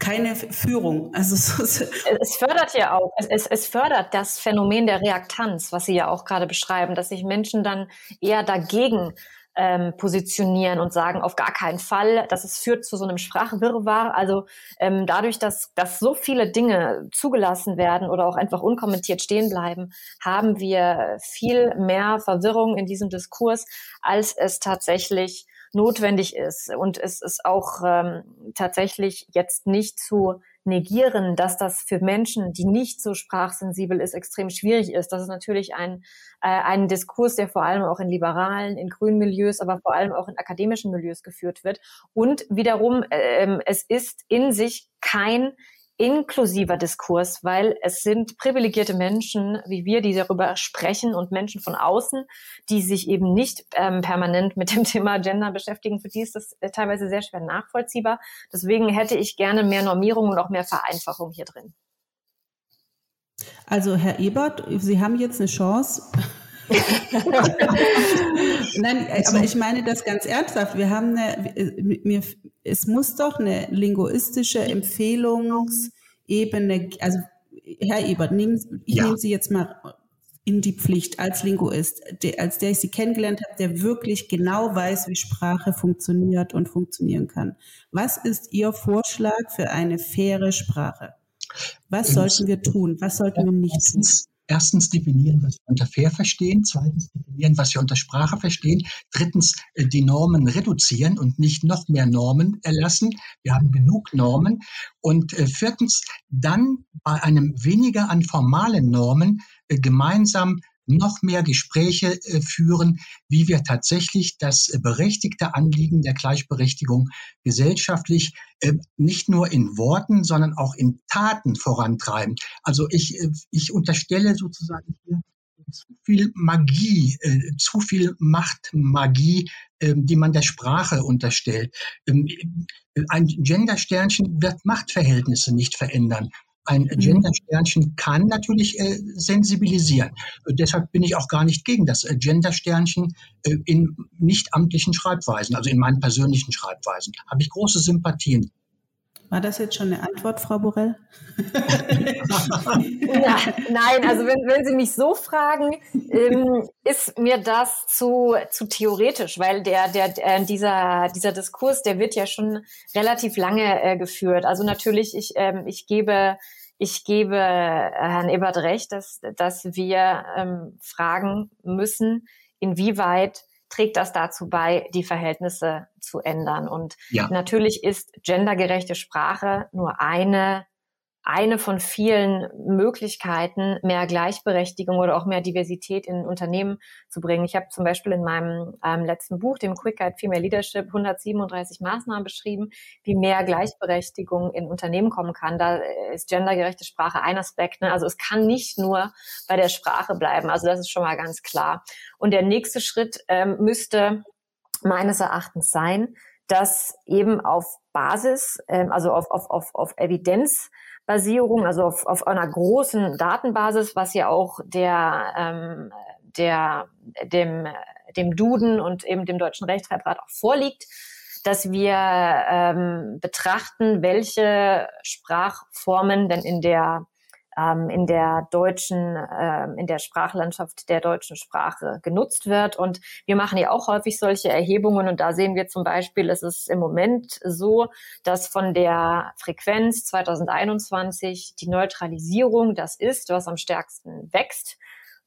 keine Führung. Also es fördert ja auch, es, es fördert das Phänomen der Reaktanz, was Sie ja auch gerade beschreiben, dass sich Menschen dann eher dagegen ähm, positionieren und sagen, auf gar keinen Fall, dass es führt zu so einem Sprachwirrwarr. Also ähm, dadurch, dass, dass so viele Dinge zugelassen werden oder auch einfach unkommentiert stehen bleiben, haben wir viel mehr Verwirrung in diesem Diskurs, als es tatsächlich notwendig ist. Und es ist auch ähm, tatsächlich jetzt nicht zu negieren, dass das für Menschen, die nicht so sprachsensibel ist, extrem schwierig ist. Das ist natürlich ein, äh, ein Diskurs, der vor allem auch in liberalen, in grünen Milieus, aber vor allem auch in akademischen Milieus geführt wird. Und wiederum, äh, es ist in sich kein inklusiver Diskurs, weil es sind privilegierte Menschen wie wir, die darüber sprechen und Menschen von außen, die sich eben nicht ähm, permanent mit dem Thema Gender beschäftigen. Für die ist das äh, teilweise sehr schwer nachvollziehbar. Deswegen hätte ich gerne mehr Normierung und auch mehr Vereinfachung hier drin. Also Herr Ebert, Sie haben jetzt eine Chance, Nein, aber ich meine das ganz ernsthaft. Wir haben eine, mir, es muss doch eine linguistische Empfehlungsebene, also Herr Ebert, nehmen, ich ja. nehme Sie jetzt mal in die Pflicht als Linguist, der, als der ich Sie kennengelernt habe, der wirklich genau weiß, wie Sprache funktioniert und funktionieren kann. Was ist Ihr Vorschlag für eine faire Sprache? Was sollten wir tun? Was sollten wir nicht tun? Erstens definieren, was wir unter fair verstehen, zweitens definieren, was wir unter Sprache verstehen, drittens äh, die Normen reduzieren und nicht noch mehr Normen erlassen. Wir haben genug Normen. Und äh, viertens dann bei einem weniger an formalen Normen äh, gemeinsam noch mehr Gespräche äh, führen, wie wir tatsächlich das äh, berechtigte Anliegen der Gleichberechtigung gesellschaftlich äh, nicht nur in Worten, sondern auch in Taten vorantreiben. Also ich, ich unterstelle sozusagen hier zu viel Magie, zu viel Machtmagie, ähm, die man der Sprache unterstellt. Ähm, ein Gendersternchen wird Machtverhältnisse nicht verändern. Ein mhm. Gender-Sternchen kann natürlich äh, sensibilisieren. Äh, deshalb bin ich auch gar nicht gegen das äh, Gender-Sternchen äh, in nicht amtlichen Schreibweisen, also in meinen persönlichen Schreibweisen. Habe ich große Sympathien. War das jetzt schon eine Antwort, Frau Borell? ja, nein, also wenn, wenn Sie mich so fragen, ähm, ist mir das zu, zu theoretisch, weil der, der, äh, dieser, dieser Diskurs, der wird ja schon relativ lange äh, geführt. Also natürlich, ich, ähm, ich gebe ich gebe Herrn Ebert recht, dass, dass wir ähm, fragen müssen, inwieweit trägt das dazu bei, die Verhältnisse zu ändern. Und ja. natürlich ist gendergerechte Sprache nur eine eine von vielen Möglichkeiten, mehr Gleichberechtigung oder auch mehr Diversität in Unternehmen zu bringen. Ich habe zum Beispiel in meinem ähm, letzten Buch, dem Quick Guide Female Leadership, 137 Maßnahmen beschrieben, wie mehr Gleichberechtigung in Unternehmen kommen kann. Da ist gendergerechte Sprache ein Aspekt. Ne? Also es kann nicht nur bei der Sprache bleiben. Also das ist schon mal ganz klar. Und der nächste Schritt ähm, müsste meines Erachtens sein, dass eben auf Basis, ähm, also auf, auf, auf, auf Evidenzbasierung, also auf, auf einer großen Datenbasis, was ja auch der, ähm, der, dem, dem Duden und eben dem Deutschen Rechtschreibrat auch vorliegt, dass wir ähm, betrachten, welche Sprachformen denn in der ähm, in der deutschen, äh, in der Sprachlandschaft der deutschen Sprache genutzt wird. Und wir machen ja auch häufig solche Erhebungen und da sehen wir zum Beispiel, es ist im Moment so, dass von der Frequenz 2021 die Neutralisierung das ist, was am stärksten wächst.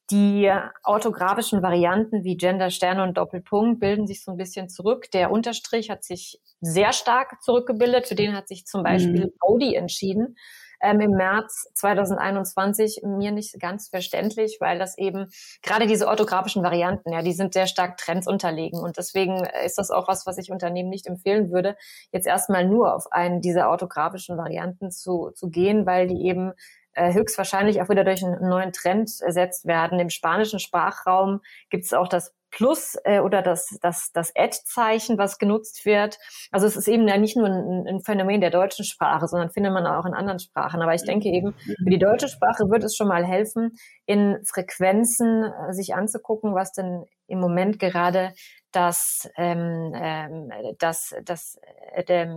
Die orthografischen Varianten wie Gender, Sterne und Doppelpunkt bilden sich so ein bisschen zurück. Der Unterstrich hat sich sehr stark zurückgebildet. Für den hat sich zum Beispiel mhm. Audi entschieden ähm, im März 2021 mir nicht ganz verständlich, weil das eben gerade diese orthografischen Varianten, ja, die sind sehr stark Trends unterlegen. Und deswegen ist das auch was, was ich Unternehmen nicht empfehlen würde, jetzt erstmal nur auf einen dieser orthografischen Varianten zu, zu gehen, weil die eben äh, höchstwahrscheinlich auch wieder durch einen neuen Trend ersetzt werden. Im spanischen Sprachraum gibt es auch das Plus äh, oder das, das, das Ad-Zeichen, was genutzt wird. Also es ist eben ja nicht nur ein, ein, Phänomen der deutschen Sprache, sondern findet man auch in anderen Sprachen. Aber ich denke eben, für die deutsche Sprache wird es schon mal helfen, in Frequenzen äh, sich anzugucken, was denn im Moment gerade das, ähm, ähm, das, das, äh,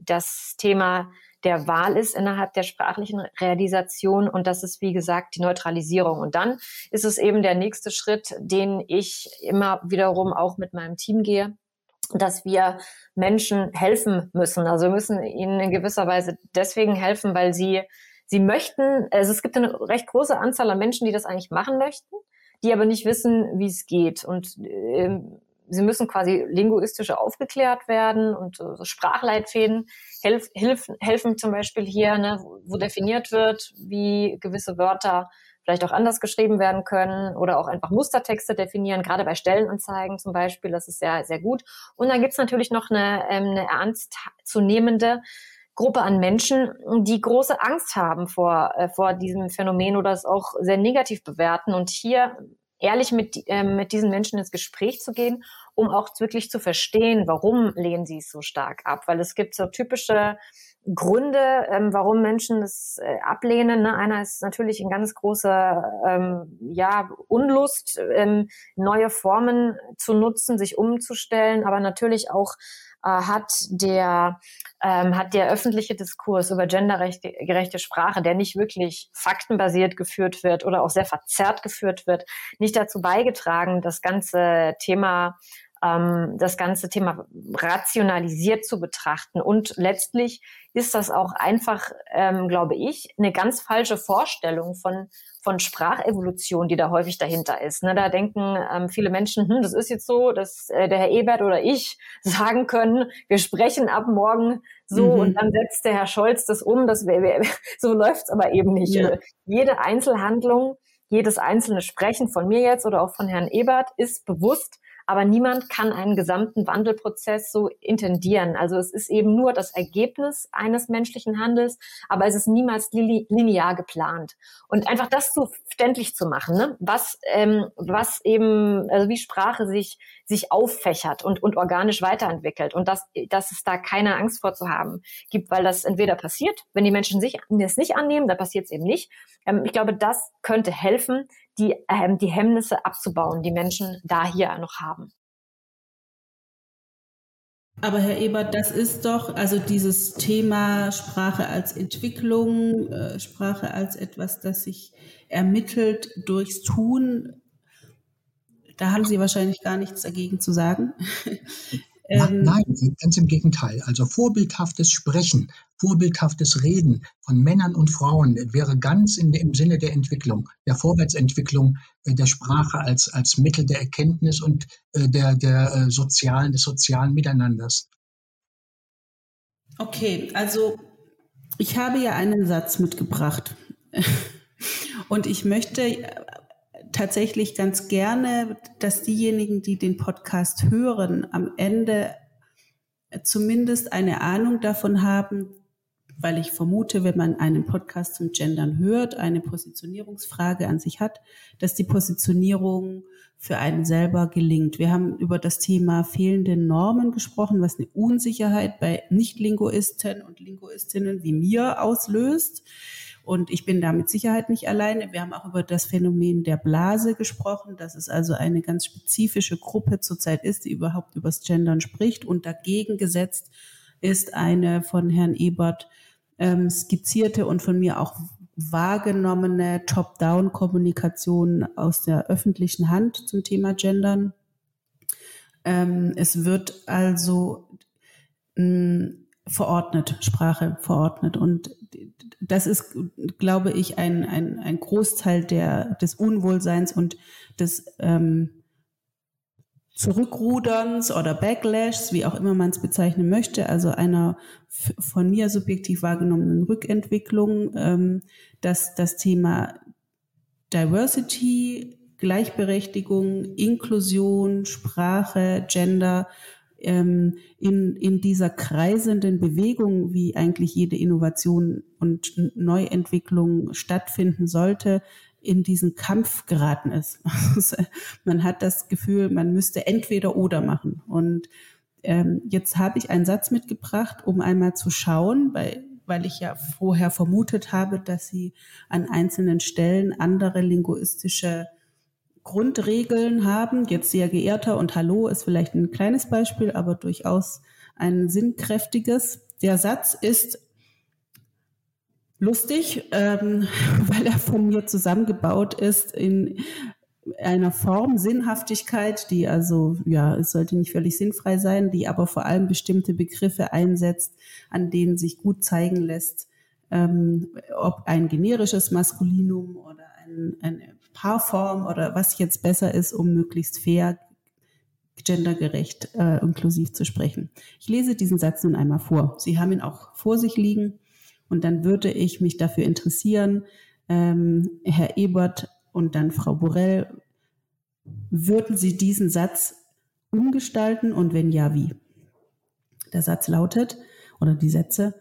das Thema der Wahl ist innerhalb der sprachlichen Realisation und das ist, wie gesagt, die Neutralisierung. Und dann ist es eben der nächste Schritt, den ich immer wiederum auch mit meinem Team gehe, dass wir Menschen helfen müssen. Also wir müssen ihnen in gewisser Weise deswegen helfen, weil sie, sie möchten, also es gibt eine recht große Anzahl an Menschen, die das eigentlich machen möchten, die aber nicht wissen, wie es geht. Und äh, sie müssen quasi linguistisch aufgeklärt werden und äh, Sprachleitfäden helf, helf, helfen zum Beispiel hier, ne, wo definiert wird, wie gewisse Wörter vielleicht auch anders geschrieben werden können oder auch einfach Mustertexte definieren, gerade bei Stellenanzeigen zum Beispiel, das ist sehr, sehr gut. Und dann gibt's natürlich noch eine, ähm, eine ernstzunehmende Gruppe an Menschen, die große Angst haben vor, äh, vor diesem Phänomen oder es auch sehr negativ bewerten. Und hier ehrlich mit, äh, mit diesen Menschen ins Gespräch zu gehen, um auch wirklich zu verstehen, warum lehnen sie es so stark ab. Weil es gibt so typische Gründe, ähm, warum Menschen das äh, ablehnen. Ne? Einer ist natürlich ein ganz großer ähm, ja, Unlust, ähm, neue Formen zu nutzen, sich umzustellen, aber natürlich auch äh, hat der ähm, hat der öffentliche Diskurs über gendergerechte Sprache, der nicht wirklich faktenbasiert geführt wird oder auch sehr verzerrt geführt wird, nicht dazu beigetragen, das ganze Thema ähm, das ganze Thema rationalisiert zu betrachten. Und letztlich ist das auch einfach, ähm, glaube ich, eine ganz falsche Vorstellung von, von Sprachevolution, die da häufig dahinter ist. Ne, da denken ähm, viele Menschen, hm, das ist jetzt so, dass äh, der Herr Ebert oder ich sagen können, wir sprechen ab morgen so mhm. und dann setzt der Herr Scholz das um. Das wär, wär, so läuft's aber eben nicht. Ja. Jede Einzelhandlung, jedes einzelne Sprechen von mir jetzt oder auch von Herrn Ebert ist bewusst aber niemand kann einen gesamten Wandelprozess so intendieren. Also es ist eben nur das Ergebnis eines menschlichen Handels, aber es ist niemals linear geplant. Und einfach das so verständlich zu machen, ne? was, ähm, was eben, also wie Sprache sich, sich auffächert und, und organisch weiterentwickelt und dass, dass es da keine Angst vor zu haben gibt, weil das entweder passiert, wenn die Menschen sich das nicht annehmen, dann passiert es eben nicht. Ähm, ich glaube, das könnte helfen, die, ähm, die Hemmnisse abzubauen, die Menschen da hier noch haben. Aber Herr Ebert, das ist doch, also dieses Thema Sprache als Entwicklung, äh, Sprache als etwas, das sich ermittelt durchs Tun, da haben Sie wahrscheinlich gar nichts dagegen zu sagen. Ähm, Nein, ganz im Gegenteil. Also vorbildhaftes Sprechen, vorbildhaftes Reden von Männern und Frauen wäre ganz in, im Sinne der Entwicklung, der Vorwärtsentwicklung äh, der Sprache als, als Mittel der Erkenntnis und äh, der, der äh, sozialen, des sozialen Miteinanders. Okay, also ich habe ja einen Satz mitgebracht. Und ich möchte tatsächlich ganz gerne, dass diejenigen, die den Podcast hören, am Ende zumindest eine Ahnung davon haben, weil ich vermute, wenn man einen Podcast zum Gendern hört, eine Positionierungsfrage an sich hat, dass die Positionierung für einen selber gelingt. Wir haben über das Thema fehlende Normen gesprochen, was eine Unsicherheit bei Nicht-Linguisten und Linguistinnen wie mir auslöst. Und ich bin da mit Sicherheit nicht alleine. Wir haben auch über das Phänomen der Blase gesprochen, dass es also eine ganz spezifische Gruppe zurzeit ist, die überhaupt übers Gendern spricht. Und dagegen gesetzt ist eine von Herrn Ebert ähm, skizzierte und von mir auch wahrgenommene Top-Down-Kommunikation aus der öffentlichen Hand zum Thema Gendern. Ähm, es wird also mh, hm, verordnet, Sprache verordnet. Und das ist, glaube ich, ein, ein, ein Großteil der, des Unwohlseins und des ähm, Zurückruderns oder Backlashs, wie auch immer man es bezeichnen möchte, also einer von mir subjektiv wahrgenommenen Rückentwicklung, ähm, dass das Thema Diversity, Gleichberechtigung, Inklusion, Sprache, Gender ähm, in, in dieser kreisenden Bewegung, wie eigentlich jede Innovation und Neuentwicklung stattfinden sollte, in diesen Kampf geraten ist. man hat das Gefühl, man müsste entweder oder machen. Und ähm, jetzt habe ich einen Satz mitgebracht, um einmal zu schauen, weil, weil ich ja vorher vermutet habe, dass Sie an einzelnen Stellen andere linguistische Grundregeln haben. Jetzt sehr geehrter und Hallo ist vielleicht ein kleines Beispiel, aber durchaus ein sinnkräftiges. Der Satz ist lustig, ähm, weil er von mir zusammengebaut ist in einer Form Sinnhaftigkeit, die also, ja, es sollte nicht völlig sinnfrei sein, die aber vor allem bestimmte Begriffe einsetzt, an denen sich gut zeigen lässt, ähm, ob ein generisches Maskulinum oder ein, eine Paarform oder was jetzt besser ist, um möglichst fair, gendergerecht, äh, inklusiv zu sprechen. Ich lese diesen Satz nun einmal vor. Sie haben ihn auch vor sich liegen. Und dann würde ich mich dafür interessieren, ähm, Herr Ebert und dann Frau Borell, würden Sie diesen Satz umgestalten und wenn ja, wie? Der Satz lautet, oder die Sätze,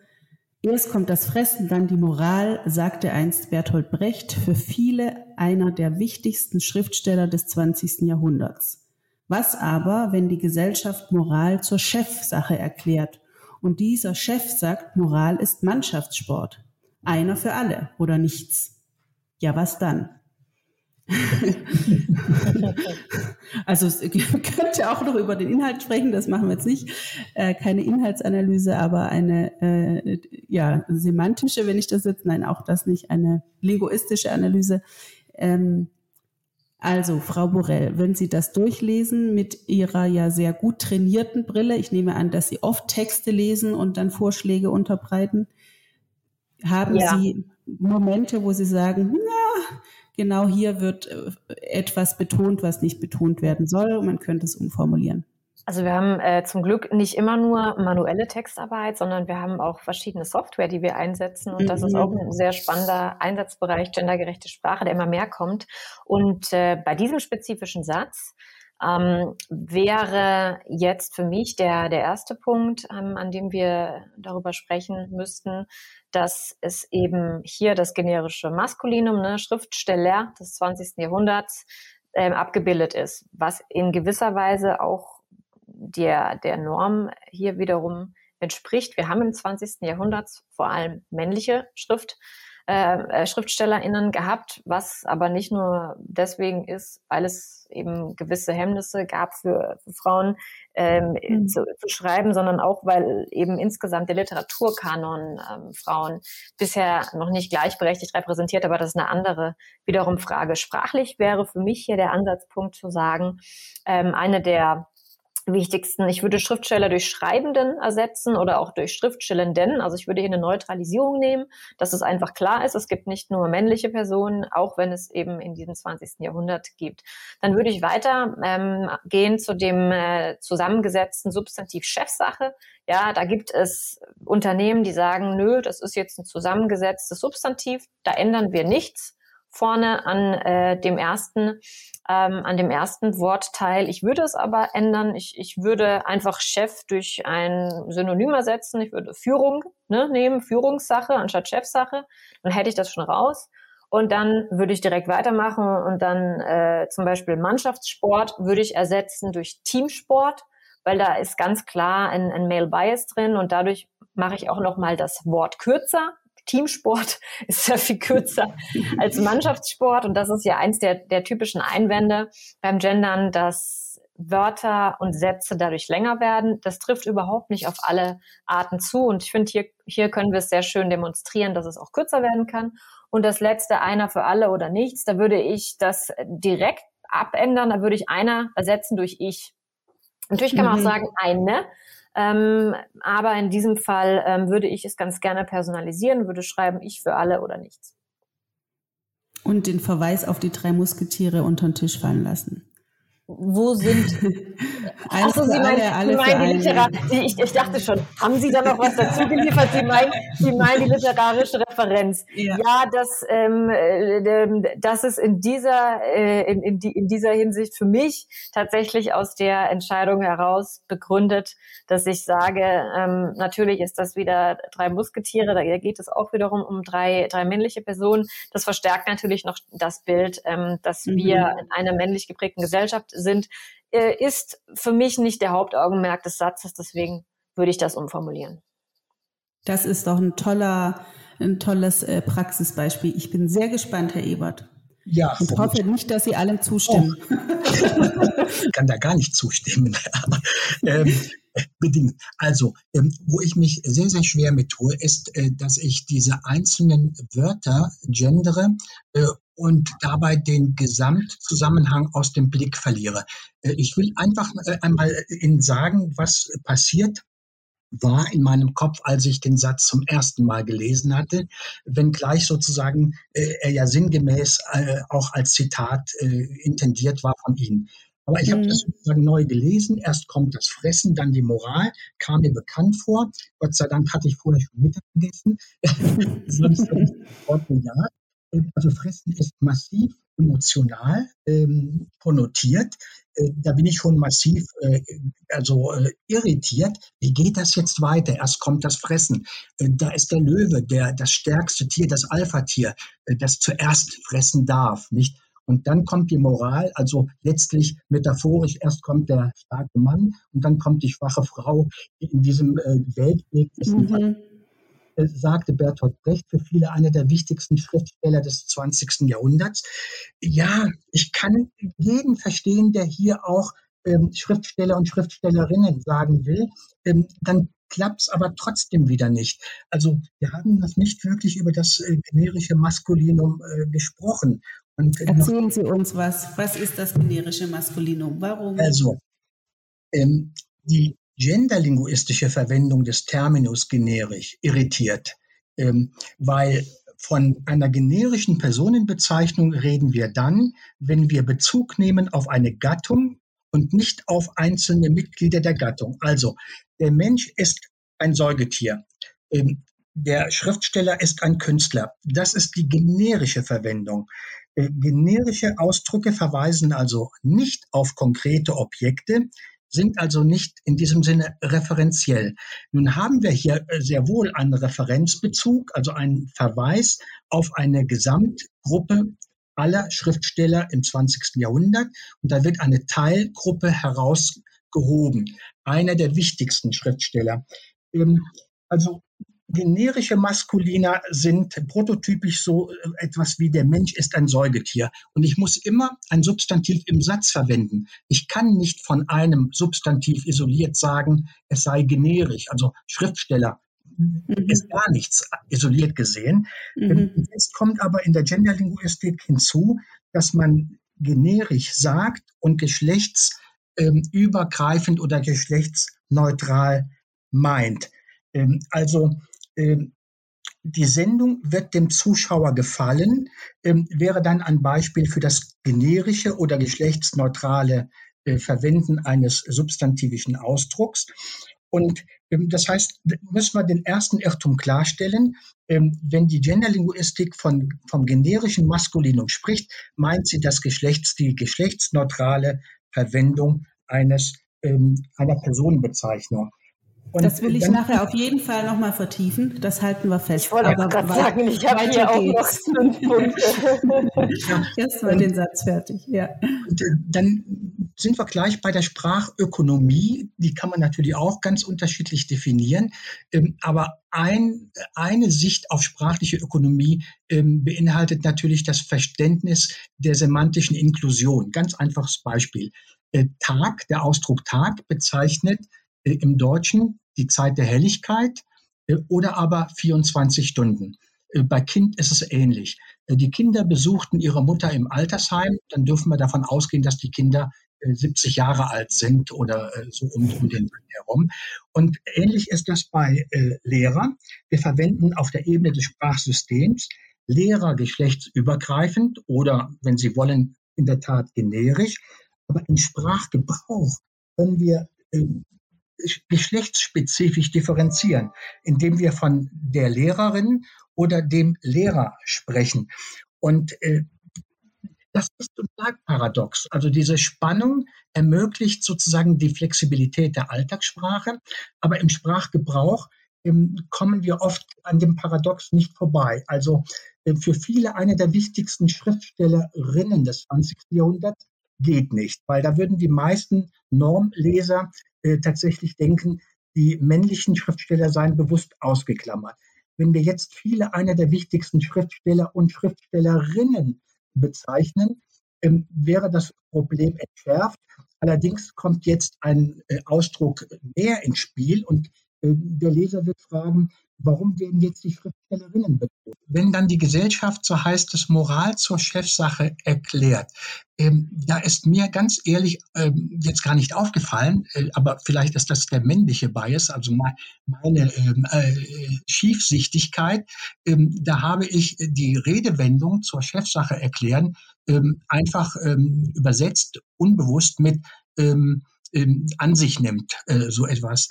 erst kommt das Fressen, dann die Moral, sagte einst Bertolt Brecht, für viele einer der wichtigsten Schriftsteller des 20. Jahrhunderts. Was aber, wenn die Gesellschaft Moral zur Chefsache erklärt und dieser Chef sagt, Moral ist Mannschaftssport. Einer für alle oder nichts. Ja, was dann? also es könnte auch noch über den Inhalt sprechen, das machen wir jetzt nicht. Äh, keine Inhaltsanalyse, aber eine äh, ja, semantische, wenn ich das jetzt, nein, auch das nicht, eine linguistische Analyse. Ähm, also, Frau Borell, wenn Sie das durchlesen mit Ihrer ja sehr gut trainierten Brille, ich nehme an, dass Sie oft Texte lesen und dann Vorschläge unterbreiten, haben ja. Sie Momente, wo Sie sagen, na, genau hier wird äh, etwas betont, was nicht betont werden soll und man könnte es umformulieren? Also wir haben äh, zum Glück nicht immer nur manuelle Textarbeit, sondern wir haben auch verschiedene Software, die wir einsetzen. Und das ist auch mhm. ein sehr spannender Einsatzbereich gendergerechte Sprache, der immer mehr kommt. Und äh, bei diesem spezifischen Satz ähm, wäre jetzt für mich der, der erste Punkt, ähm, an dem wir darüber sprechen müssten, dass es eben hier das generische Maskulinum, ne, Schriftsteller des 20. Jahrhunderts, ähm, abgebildet ist, was in gewisser Weise auch der, der Norm hier wiederum entspricht. Wir haben im 20. Jahrhundert vor allem männliche Schrift, äh, äh SchriftstellerInnen gehabt, was aber nicht nur deswegen ist, weil es eben gewisse Hemmnisse gab für, für Frauen ähm, mhm. zu, zu, schreiben, sondern auch, weil eben insgesamt der Literaturkanon ähm, Frauen bisher noch nicht gleichberechtigt repräsentiert, aber das ist eine andere wiederum Frage. Sprachlich wäre für mich hier der Ansatzpunkt zu sagen, ähm, eine der wichtigsten. Ich würde Schriftsteller durch Schreibenden ersetzen oder auch durch Schriftstellenden. Also ich würde hier eine Neutralisierung nehmen, dass es einfach klar ist, es gibt nicht nur männliche Personen, auch wenn es eben in diesem 20. Jahrhundert gibt. Dann würde ich weiter ähm, gehen zu dem äh, zusammengesetzten Substantiv Chefsache. Ja, da gibt es Unternehmen, die sagen, nö, das ist jetzt ein zusammengesetztes Substantiv, da ändern wir nichts vorne an äh, dem ersten ähm, an dem ersten Wortteil. Ich würde es aber ändern. Ich, ich würde einfach Chef durch ein Synonym ersetzen. Ich würde Führung ne, nehmen, Führungssache anstatt Chefsache. Dann hätte ich das schon raus. Und dann würde ich direkt weitermachen und dann äh, zum Beispiel Mannschaftssport würde ich ersetzen durch Teamsport, weil da ist ganz klar ein, ein Male Bias drin und dadurch mache ich auch noch mal das Wort kürzer. Teamsport ist sehr viel kürzer als Mannschaftssport und das ist ja eins der, der typischen Einwände beim Gendern, dass Wörter und Sätze dadurch länger werden. Das trifft überhaupt nicht auf alle Arten zu und ich finde, hier, hier können wir es sehr schön demonstrieren, dass es auch kürzer werden kann. Und das letzte, einer für alle oder nichts, da würde ich das direkt abändern, da würde ich einer ersetzen durch ich. Natürlich kann man mhm. auch sagen, eine, ähm, aber in diesem Fall ähm, würde ich es ganz gerne personalisieren, würde schreiben, ich für alle oder nichts. Und den Verweis auf die drei Musketiere unter den Tisch fallen lassen wo sind. also Sie meinen, alle, Sie meinen die Literar ich, ich, dachte schon, haben Sie da noch was dazu geliefert? Sie meinen, Sie meinen die literarische Referenz. Ja, ja das, ähm, äh, das ist in dieser, äh, in, in, die, in dieser Hinsicht für mich tatsächlich aus der Entscheidung heraus begründet, dass ich sage, ähm, natürlich ist das wieder drei Musketiere, da geht es auch wiederum um drei, drei männliche Personen. Das verstärkt natürlich noch das Bild, ähm, dass mhm. wir in einer männlich geprägten Gesellschaft sind, äh, ist für mich nicht der Hauptaugenmerk des Satzes. Deswegen würde ich das umformulieren. Das ist doch ein toller, ein tolles äh, Praxisbeispiel. Ich bin sehr gespannt, Herr Ebert. Ja, und hoffe nicht, dass Sie allem zustimmen. Oh. ich kann da gar nicht zustimmen. ähm, bedingt. Also, ähm, wo ich mich sehr, sehr schwer mit tue, ist, äh, dass ich diese einzelnen Wörter gendere äh, und dabei den Gesamtzusammenhang aus dem Blick verliere. Äh, ich will einfach äh, einmal Ihnen sagen, was passiert war in meinem Kopf, als ich den Satz zum ersten Mal gelesen hatte, wenngleich sozusagen äh, er ja sinngemäß auch als Zitat intendiert war von Ihnen. Aber ich mhm. habe das sozusagen neu gelesen. Erst kommt das Fressen, dann die Moral, kam mir bekannt vor. Gott sei Dank hatte ich vorher schon Mittag gegessen. Sonst hätte ich ja. Also Fressen ist massiv emotional ähm, konnotiert. Äh, da bin ich schon massiv äh, also äh, irritiert. Wie geht das jetzt weiter? Erst kommt das Fressen. Da ist der Löwe, der das stärkste Tier, das Alpha-Tier, das zuerst fressen darf, nicht? Und dann kommt die Moral, also letztlich metaphorisch, erst kommt der starke Mann und dann kommt die schwache Frau, die in diesem Weltweg ist. Mhm sagte Bertolt Brecht, für viele einer der wichtigsten Schriftsteller des 20. Jahrhunderts. Ja, ich kann jeden verstehen, der hier auch ähm, Schriftsteller und Schriftstellerinnen sagen will. Ähm, dann klappt es aber trotzdem wieder nicht. Also wir haben das nicht wirklich über das äh, generische Maskulinum äh, gesprochen. Und, äh, Erzählen Sie uns was. Was ist das generische Maskulinum? Warum? Also, ähm, die genderlinguistische Verwendung des Terminus generisch irritiert, ähm, weil von einer generischen Personenbezeichnung reden wir dann, wenn wir Bezug nehmen auf eine Gattung und nicht auf einzelne Mitglieder der Gattung. Also der Mensch ist ein Säugetier. Ähm, der Schriftsteller ist ein Künstler. Das ist die generische Verwendung. Äh, generische Ausdrücke verweisen also nicht auf konkrete Objekte, sind also nicht in diesem Sinne referenziell. Nun haben wir hier äh, sehr wohl einen Referenzbezug, also einen Verweis auf eine Gesamtgruppe aller Schriftsteller im 20. Jahrhundert und da wird eine Teilgruppe herausgehoben, einer der wichtigsten Schriftsteller. Ähm, also generische Maskulina sind prototypisch so äh, etwas wie der Mensch ist ein Säugetier. Und ich muss immer ein Substantiv im Satz verwenden. Ich kann nicht von einem Substantiv isoliert sagen, es sei generisch. Also Schriftsteller mhm. ist gar nichts isoliert gesehen. Mhm. Jetzt kommt aber in der Genderlinguistik hinzu, dass man generisch sagt und geschlechtsübergreifend ähm, oder geschlechtsneutral meint. Ähm, also die Sendung wird dem Zuschauer gefallen, ähm, wäre dann ein Beispiel für das generische oder geschlechtsneutrale äh, Verwenden eines substantivischen Ausdrucks. Und ähm, das heißt, müssen wir den ersten Irrtum klarstellen. Ähm, wenn die Genderlinguistik von, vom generischen Maskulinum spricht, meint sie das Geschlechts, die geschlechtsneutrale Verwendung eines, ähm, einer Personenbezeichnung. Und das will ich nachher auf jeden Fall nochmal vertiefen. Das halten wir fest. Ich wollte gerade sagen, ich habe hier auch noch fünf Punkte. Erstmal den Satz fertig. Ja. Und, äh, dann sind wir gleich bei der Sprachökonomie. Die kann man natürlich auch ganz unterschiedlich definieren. Ähm, aber ein, eine Sicht auf sprachliche Ökonomie ähm, beinhaltet natürlich das Verständnis der semantischen Inklusion. Ganz einfaches Beispiel. Äh, Tag, der Ausdruck Tag bezeichnet im Deutschen die Zeit der Helligkeit äh, oder aber 24 Stunden. Äh, bei Kind ist es ähnlich. Die Kinder besuchten ihre Mutter im Altersheim, dann dürfen wir davon ausgehen, dass die Kinder 70 Jahre alt sind oder so um, um den herum. Und ähnlich ist das bei äh, Lehrern. Wir verwenden auf der Ebene des Sprachsystems Lehrer geschlechtsübergreifend oder, wenn Sie wollen, in der Tat generisch. Aber im Sprachgebrauch können wir äh, geschlechtsspezifisch differenzieren, indem wir von der Lehrerin oder dem Lehrer sprechen. Und äh, das ist total paradox. Also diese Spannung ermöglicht sozusagen die Flexibilität der Alltagssprache, aber im Sprachgebrauch ähm, kommen wir oft an dem Paradox nicht vorbei. Also äh, für viele eine der wichtigsten Schriftstellerinnen des 20. Jahrhunderts geht nicht, weil da würden die meisten Normleser äh, tatsächlich denken, die männlichen Schriftsteller seien bewusst ausgeklammert. Wenn wir jetzt viele einer der wichtigsten Schriftsteller und Schriftstellerinnen bezeichnen, ähm, wäre das Problem entschärft. Allerdings kommt jetzt ein äh, Ausdruck mehr ins Spiel und äh, der Leser wird fragen, warum werden jetzt die Schriftstellerinnen betont? Wenn dann die Gesellschaft, so heißt es, Moral zur Chefsache erklärt, ähm, da ist mir ganz ehrlich ähm, jetzt gar nicht aufgefallen, äh, aber vielleicht ist das der männliche Bias, also meine ähm, äh, Schiefsichtigkeit. Ähm, da habe ich die Redewendung zur Chefsache erklären ähm, einfach ähm, übersetzt, unbewusst mit an sich nimmt, äh, so etwas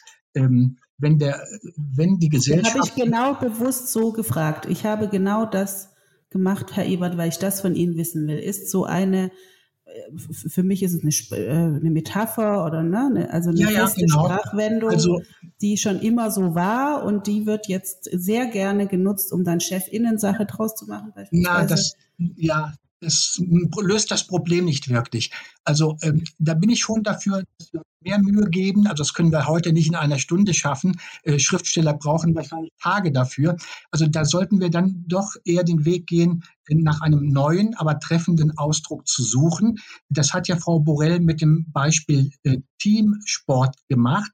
wenn der, wenn die Gesellschaft. Habe ich genau bewusst so gefragt. Ich habe genau das gemacht, Herr Ebert, weil ich das von Ihnen wissen will. Ist so eine, äh, für mich ist es eine, äh, eine Metapher oder ne, also eine ja, feste ja, genau. Sprachwendung, also, die schon immer so war und die wird jetzt sehr gerne genutzt, um dann Chefinnensache draus zu machen. Na, das, ja, es löst das Problem nicht wirklich. Also ähm, da bin ich schon dafür, dass wir mehr Mühe geben. Also das können wir heute nicht in einer Stunde schaffen. Äh, Schriftsteller brauchen wahrscheinlich Tage dafür. Also da sollten wir dann doch eher den Weg gehen, nach einem neuen, aber treffenden Ausdruck zu suchen. Das hat ja Frau Borell mit dem Beispiel äh, Teamsport gemacht.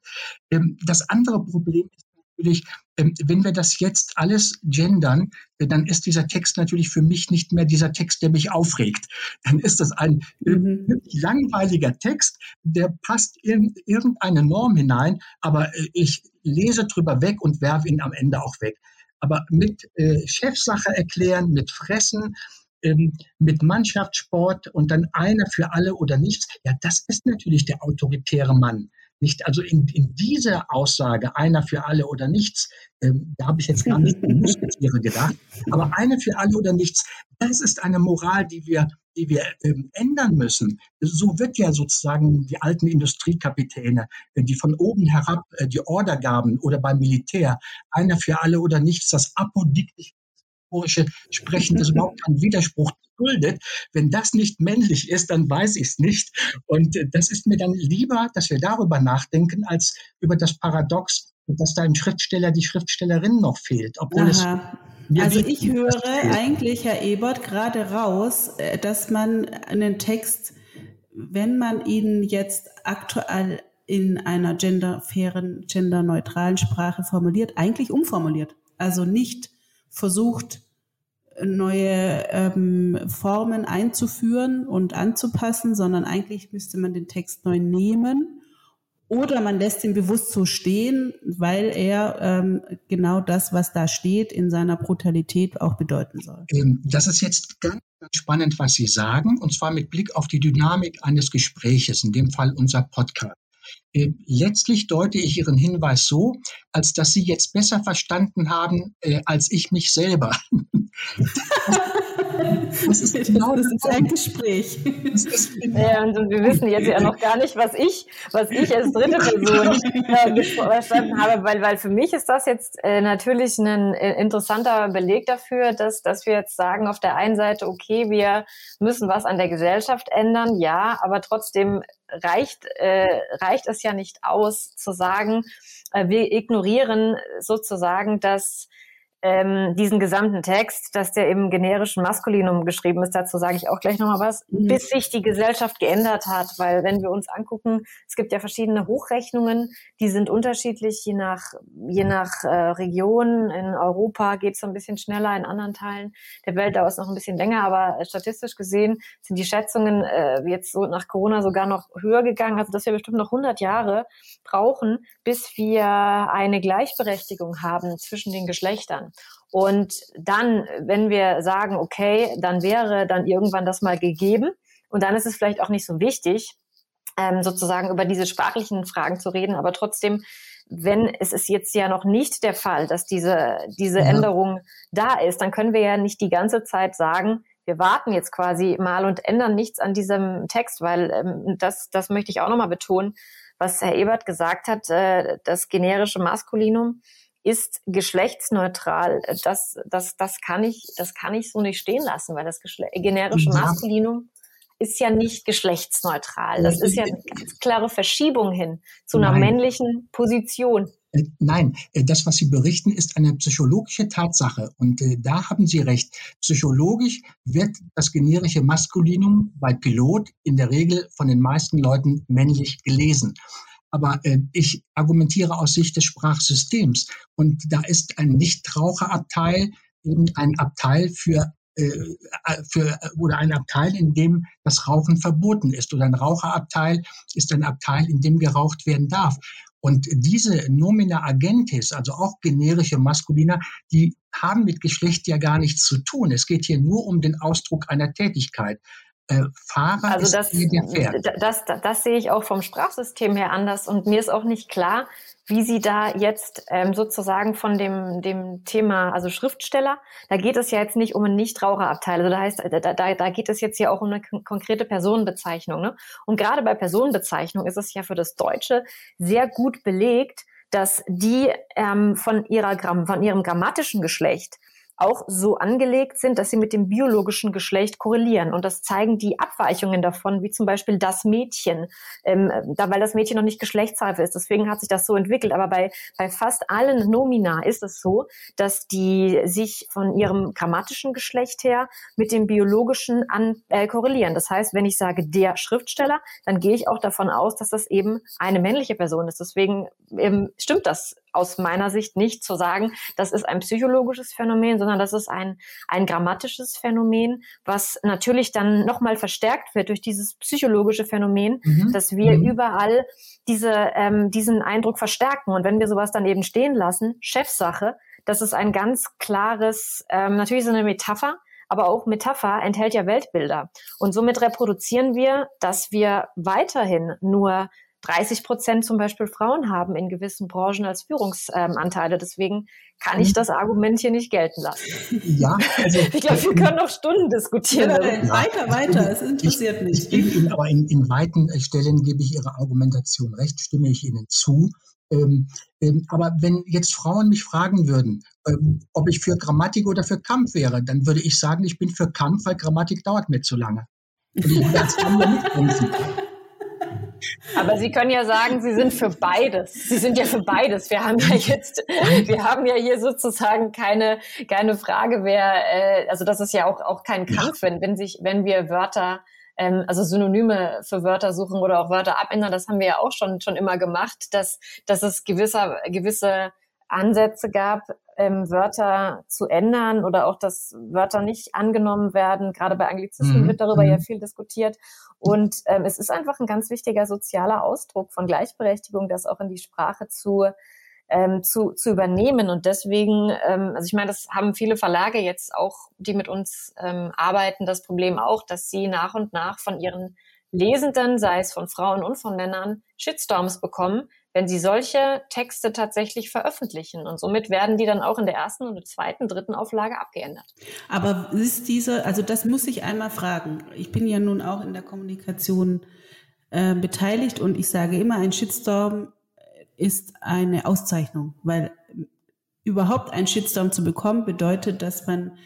Ähm, das andere Problem ist natürlich, wenn wir das jetzt alles gendern, äh, dann ist dieser Text natürlich für mich nicht mehr dieser Text, der mich aufregt. Dann ist das ein äh, mhm. langweiliger Text, der passt in irgendeine Norm hinein, aber äh, ich lese drüber weg und werfe ihn am Ende auch weg. Aber mit äh, Chefsache erklären, mit Fressen, ähm, mit Mannschaftssport und dann einer für alle oder nichts, ja, das ist natürlich der autoritäre Mann. Nicht, also in, in dieser Aussage, einer für alle oder nichts, ähm, da habe ich jetzt gar nicht an Musketiere gedacht, aber einer für alle oder nichts, das ist eine Moral, die wir, die wir ähm, ändern müssen. So wird ja sozusagen die alten Industriekapitäne, äh, die von oben herab äh, die Order gaben oder beim Militär, einer für alle oder nichts, das apodiktische Sprechen, das überhaupt keinen Widerspruch duldet. Wenn das nicht männlich ist, dann weiß ich es nicht. Und äh, das ist mir dann lieber, dass wir darüber nachdenken, als über das Paradox, dass da im Schriftsteller die Schriftstellerin noch fehlt. Obwohl Aha. es also ich höre eigentlich, Herr Ebert, gerade raus, äh, dass man einen Text, wenn man ihn jetzt aktuell in einer genderfairen, genderneutralen Sprache formuliert, eigentlich umformuliert. Also nicht versucht, neue ähm, Formen einzuführen und anzupassen, sondern eigentlich müsste man den Text neu nehmen oder man lässt ihn bewusst so stehen, weil er ähm, genau das, was da steht, in seiner Brutalität auch bedeuten soll. Ähm, das ist jetzt ganz spannend, was Sie sagen, und zwar mit Blick auf die Dynamik eines Gespräches, in dem Fall unser Podcast. Äh, letztlich deute ich Ihren Hinweis so, als dass Sie jetzt besser verstanden haben äh, als ich mich selber. Das ist, genau das ist ein Gespräch. Ja, und wir wissen jetzt ja noch gar nicht, was ich, was ich als dritte Person äh, verstanden habe, weil, weil für mich ist das jetzt äh, natürlich ein äh, interessanter Beleg dafür, dass, dass wir jetzt sagen, auf der einen Seite, okay, wir müssen was an der Gesellschaft ändern, ja, aber trotzdem reicht, äh, reicht es ja nicht aus zu sagen, äh, wir ignorieren sozusagen, dass ähm, diesen gesamten Text, dass der im generischen Maskulinum geschrieben ist, dazu sage ich auch gleich nochmal was, mhm. bis sich die Gesellschaft geändert hat, weil wenn wir uns angucken, es gibt ja verschiedene Hochrechnungen, die sind unterschiedlich, je nach, je nach äh, Region. In Europa geht es so ein bisschen schneller, in anderen Teilen der Welt dauert es noch ein bisschen länger, aber statistisch gesehen sind die Schätzungen äh, jetzt so nach Corona sogar noch höher gegangen, also dass wir bestimmt noch 100 Jahre brauchen, bis wir eine Gleichberechtigung haben zwischen den Geschlechtern. Und dann, wenn wir sagen, okay, dann wäre dann irgendwann das mal gegeben. Und dann ist es vielleicht auch nicht so wichtig, ähm, sozusagen über diese sprachlichen Fragen zu reden, aber trotzdem, wenn es ist jetzt ja noch nicht der Fall, dass diese, diese ja. Änderung da ist, dann können wir ja nicht die ganze Zeit sagen, wir warten jetzt quasi mal und ändern nichts an diesem Text, weil ähm, das, das möchte ich auch nochmal betonen, was Herr Ebert gesagt hat, äh, das generische Maskulinum ist geschlechtsneutral. Das, das, das kann ich, das kann ich so nicht stehen lassen, weil das Geschle generische Maskulinum ist ja nicht geschlechtsneutral. Das ist ja eine ganz klare Verschiebung hin zu einer Nein. männlichen Position. Äh, nein, äh, das, was Sie berichten, ist eine psychologische Tatsache. Und äh, da haben Sie recht. Psychologisch wird das generische Maskulinum bei Pilot in der Regel von den meisten Leuten männlich gelesen. Aber äh, ich argumentiere aus Sicht des Sprachsystems. Und da ist ein Nichtraucherabteil eben ein Abteil für äh, für, oder ein Abteil, in dem das Rauchen verboten ist. Oder ein Raucherabteil ist ein Abteil, in dem geraucht werden darf. Und diese Nomina Agentis, also auch generische Maskulina, die haben mit Geschlecht ja gar nichts zu tun. Es geht hier nur um den Ausdruck einer Tätigkeit äh, Fahrer also ist das, der fährt. Das, das, das, sehe ich auch vom Sprachsystem her anders und mir ist auch nicht klar, wie Sie da jetzt ähm, sozusagen von dem, dem Thema, also Schriftsteller, da geht es ja jetzt nicht um einen Nichtraucherabteil. Also da heißt, da, da, da geht es jetzt ja auch um eine konkrete Personenbezeichnung. Ne? Und gerade bei Personenbezeichnung ist es ja für das Deutsche sehr gut belegt, dass die ähm, von, ihrer, von ihrem grammatischen Geschlecht auch so angelegt sind, dass sie mit dem biologischen Geschlecht korrelieren. Und das zeigen die Abweichungen davon, wie zum Beispiel das Mädchen, ähm, da, weil das Mädchen noch nicht geschlechtsreif ist. Deswegen hat sich das so entwickelt. Aber bei, bei fast allen Nomina ist es so, dass die sich von ihrem grammatischen Geschlecht her mit dem biologischen an, äh, korrelieren. Das heißt, wenn ich sage der Schriftsteller, dann gehe ich auch davon aus, dass das eben eine männliche Person ist. Deswegen ähm, stimmt das aus meiner Sicht nicht zu sagen, das ist ein psychologisches Phänomen, sondern das ist ein, ein grammatisches Phänomen, was natürlich dann nochmal verstärkt wird durch dieses psychologische Phänomen, mhm. dass wir mhm. überall diese, ähm, diesen Eindruck verstärken. Und wenn wir sowas dann eben stehen lassen, Chefsache, das ist ein ganz klares, ähm, natürlich so eine Metapher, aber auch Metapher enthält ja Weltbilder. Und somit reproduzieren wir, dass wir weiterhin nur 30 Prozent zum Beispiel Frauen haben in gewissen Branchen als Führungsanteile. Deswegen kann ich mhm. das Argument hier nicht gelten lassen. Ja, also ich glaube, wir können noch Stunden diskutieren. Ja, ja, weiter, weiter. Es interessiert ich, mich. Ich gebe Ihnen aber in, in weiten Stellen gebe ich Ihrer Argumentation recht, stimme ich Ihnen zu. Ähm, ähm, aber wenn jetzt Frauen mich fragen würden, ähm, ob ich für Grammatik oder für Kampf wäre, dann würde ich sagen, ich bin für Kampf, weil Grammatik dauert mir zu lange. Und ich aber Sie können ja sagen, Sie sind für beides. Sie sind ja für beides. Wir haben ja jetzt, wir haben ja hier sozusagen keine, keine Frage, wer, äh, also das ist ja auch, auch kein Kampf, wenn, wenn sich, wenn wir Wörter, ähm, also Synonyme für Wörter suchen oder auch Wörter abändern, das haben wir ja auch schon, schon immer gemacht, dass, dass es gewisser, gewisse Ansätze gab, ähm, Wörter zu ändern oder auch, dass Wörter nicht angenommen werden. Gerade bei Anglizismen mhm. wird darüber ja mhm. viel diskutiert. Und ähm, es ist einfach ein ganz wichtiger sozialer Ausdruck von Gleichberechtigung, das auch in die Sprache zu ähm, zu, zu übernehmen. Und deswegen, ähm, also ich meine, das haben viele Verlage jetzt auch, die mit uns ähm, arbeiten, das Problem auch, dass sie nach und nach von ihren Lesenden, sei es von Frauen und von Männern, Shitstorms bekommen, wenn sie solche Texte tatsächlich veröffentlichen. Und somit werden die dann auch in der ersten und zweiten, dritten Auflage abgeändert. Aber ist diese, also das muss ich einmal fragen. Ich bin ja nun auch in der Kommunikation äh, beteiligt und ich sage immer, ein Shitstorm ist eine Auszeichnung, weil überhaupt einen Shitstorm zu bekommen bedeutet, dass man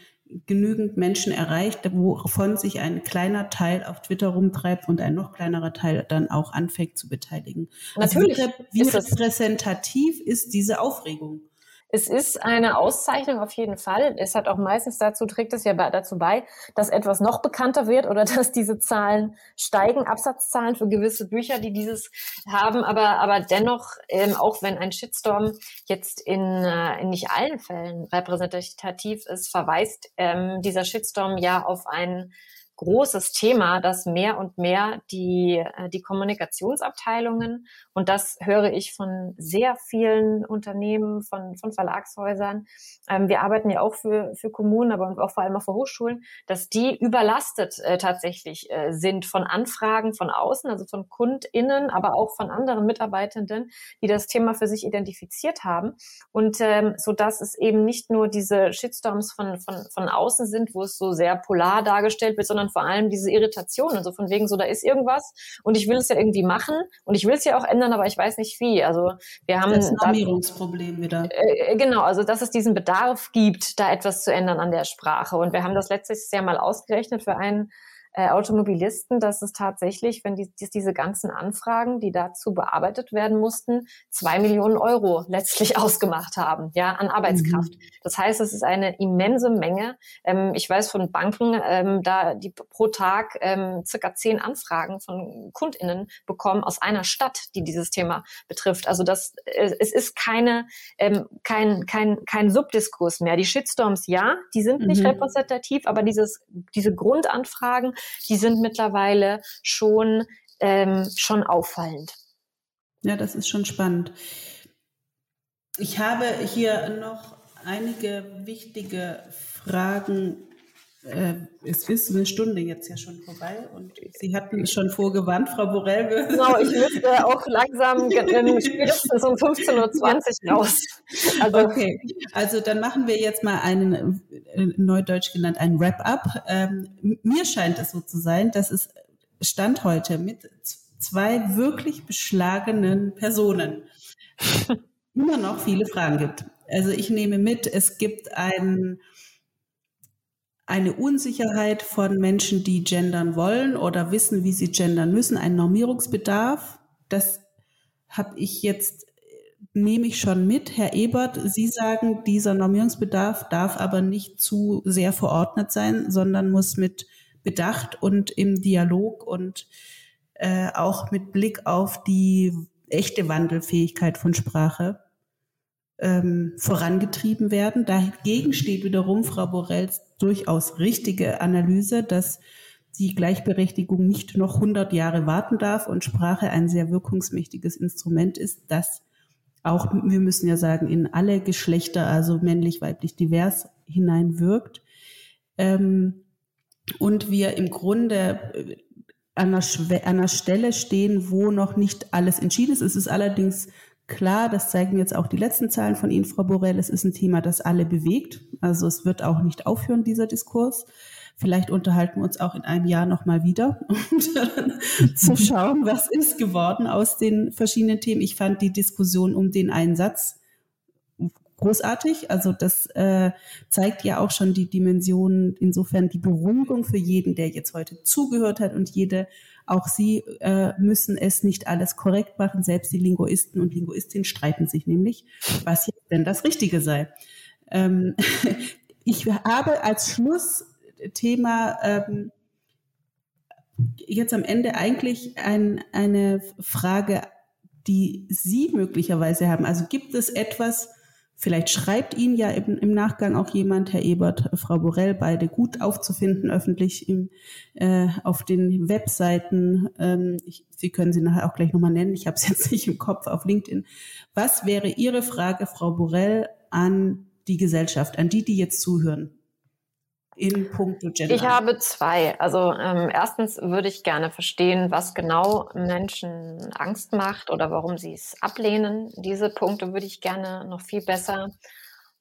genügend Menschen erreicht, wovon sich ein kleiner Teil auf Twitter rumtreibt und ein noch kleinerer Teil dann auch anfängt zu beteiligen. Also Natürlich. Also wie, wie repräsentativ ist diese Aufregung? Es ist eine Auszeichnung auf jeden Fall. Es hat auch meistens dazu, trägt es ja dazu bei, dass etwas noch bekannter wird oder dass diese Zahlen steigen, Absatzzahlen für gewisse Bücher, die dieses haben. Aber, aber dennoch, ähm, auch wenn ein Shitstorm jetzt in, äh, in nicht allen Fällen repräsentativ ist, verweist ähm, dieser Shitstorm ja auf einen großes Thema, dass mehr und mehr die, äh, die Kommunikationsabteilungen, und das höre ich von sehr vielen Unternehmen, von, von Verlagshäusern, ähm, wir arbeiten ja auch für, für Kommunen, aber auch vor allem auch für Hochschulen, dass die überlastet äh, tatsächlich äh, sind von Anfragen von außen, also von KundInnen, aber auch von anderen Mitarbeitenden, die das Thema für sich identifiziert haben. Und ähm, so dass es eben nicht nur diese Shitstorms von, von, von außen sind, wo es so sehr polar dargestellt wird, sondern sondern vor allem diese Irritation und so von wegen so, da ist irgendwas und ich will es ja irgendwie machen und ich will es ja auch ändern, aber ich weiß nicht wie. Also wir haben das Normierungsproblem wieder. Äh, genau, also dass es diesen Bedarf gibt, da etwas zu ändern an der Sprache und wir haben das letztes Jahr mal ausgerechnet für einen äh, Automobilisten, dass es tatsächlich, wenn die, diese ganzen Anfragen, die dazu bearbeitet werden mussten, zwei Millionen Euro letztlich ausgemacht haben, ja, an Arbeitskraft. Mhm. Das heißt, es ist eine immense Menge. Ähm, ich weiß von Banken, ähm, da die pro Tag ähm, circa zehn Anfragen von KundInnen bekommen aus einer Stadt, die dieses Thema betrifft. Also das, äh, es ist keine, ähm, kein, kein, kein Subdiskurs mehr. Die Shitstorms, ja, die sind nicht mhm. repräsentativ, aber dieses, diese Grundanfragen, die sind mittlerweile schon, ähm, schon auffallend. Ja, das ist schon spannend. Ich habe hier noch einige wichtige Fragen. Äh, es ist eine Stunde jetzt ja schon vorbei und Sie hatten es schon vorgewarnt, Frau Borell. Genau, ich müsste auch langsam spätestens um 15.20 Uhr raus. Also, okay, also dann machen wir jetzt mal einen, äh, neudeutsch genannt, einen Wrap-up. Ähm, mir scheint es so zu sein, dass es Stand heute mit zwei wirklich beschlagenen Personen immer noch viele Fragen gibt. Also ich nehme mit, es gibt ein, eine Unsicherheit von Menschen, die gendern wollen oder wissen, wie sie gendern müssen, ein Normierungsbedarf. Das habe ich jetzt, nehme ich schon mit. Herr Ebert, Sie sagen, dieser Normierungsbedarf darf aber nicht zu sehr verordnet sein, sondern muss mit Bedacht und im Dialog und äh, auch mit Blick auf die echte Wandelfähigkeit von Sprache ähm, vorangetrieben werden. Dagegen steht wiederum Frau Borrells durchaus richtige Analyse, dass die Gleichberechtigung nicht noch 100 Jahre warten darf und Sprache ein sehr wirkungsmächtiges Instrument ist, das auch, wir müssen ja sagen, in alle Geschlechter, also männlich, weiblich, divers hineinwirkt. Ähm, und wir im Grunde äh, an einer, an einer Stelle stehen, wo noch nicht alles entschieden ist. Es ist allerdings klar, das zeigen jetzt auch die letzten Zahlen von Ihnen, Frau Borrell, es ist ein Thema, das alle bewegt. Also es wird auch nicht aufhören, dieser Diskurs. Vielleicht unterhalten wir uns auch in einem Jahr nochmal wieder, um zu schauen, was ist geworden aus den verschiedenen Themen. Ich fand die Diskussion um den Einsatz großartig. Also das äh, zeigt ja auch schon die Dimension, insofern die Beruhigung für jeden, der jetzt heute zugehört hat und jede, auch sie äh, müssen es nicht alles korrekt machen. Selbst die Linguisten und Linguistinnen streiten sich nämlich, was jetzt denn das Richtige sei. Ähm, ich habe als Schlussthema ähm, jetzt am Ende eigentlich ein, eine Frage, die Sie möglicherweise haben. Also gibt es etwas, Vielleicht schreibt Ihnen ja im, im, Nachgang auch jemand, Herr Ebert, Frau Borell, beide gut aufzufinden, öffentlich im, äh, auf den Webseiten. Ähm, ich, Sie können sie nachher auch gleich nochmal nennen. Ich habe es jetzt nicht im Kopf auf LinkedIn. Was wäre Ihre Frage, Frau Borell, an die Gesellschaft, an die, die jetzt zuhören? In puncto Gender? Ich habe zwei. Also ähm, erstens würde ich gerne verstehen, was genau Menschen Angst macht oder warum sie es ablehnen. Diese Punkte würde ich gerne noch viel besser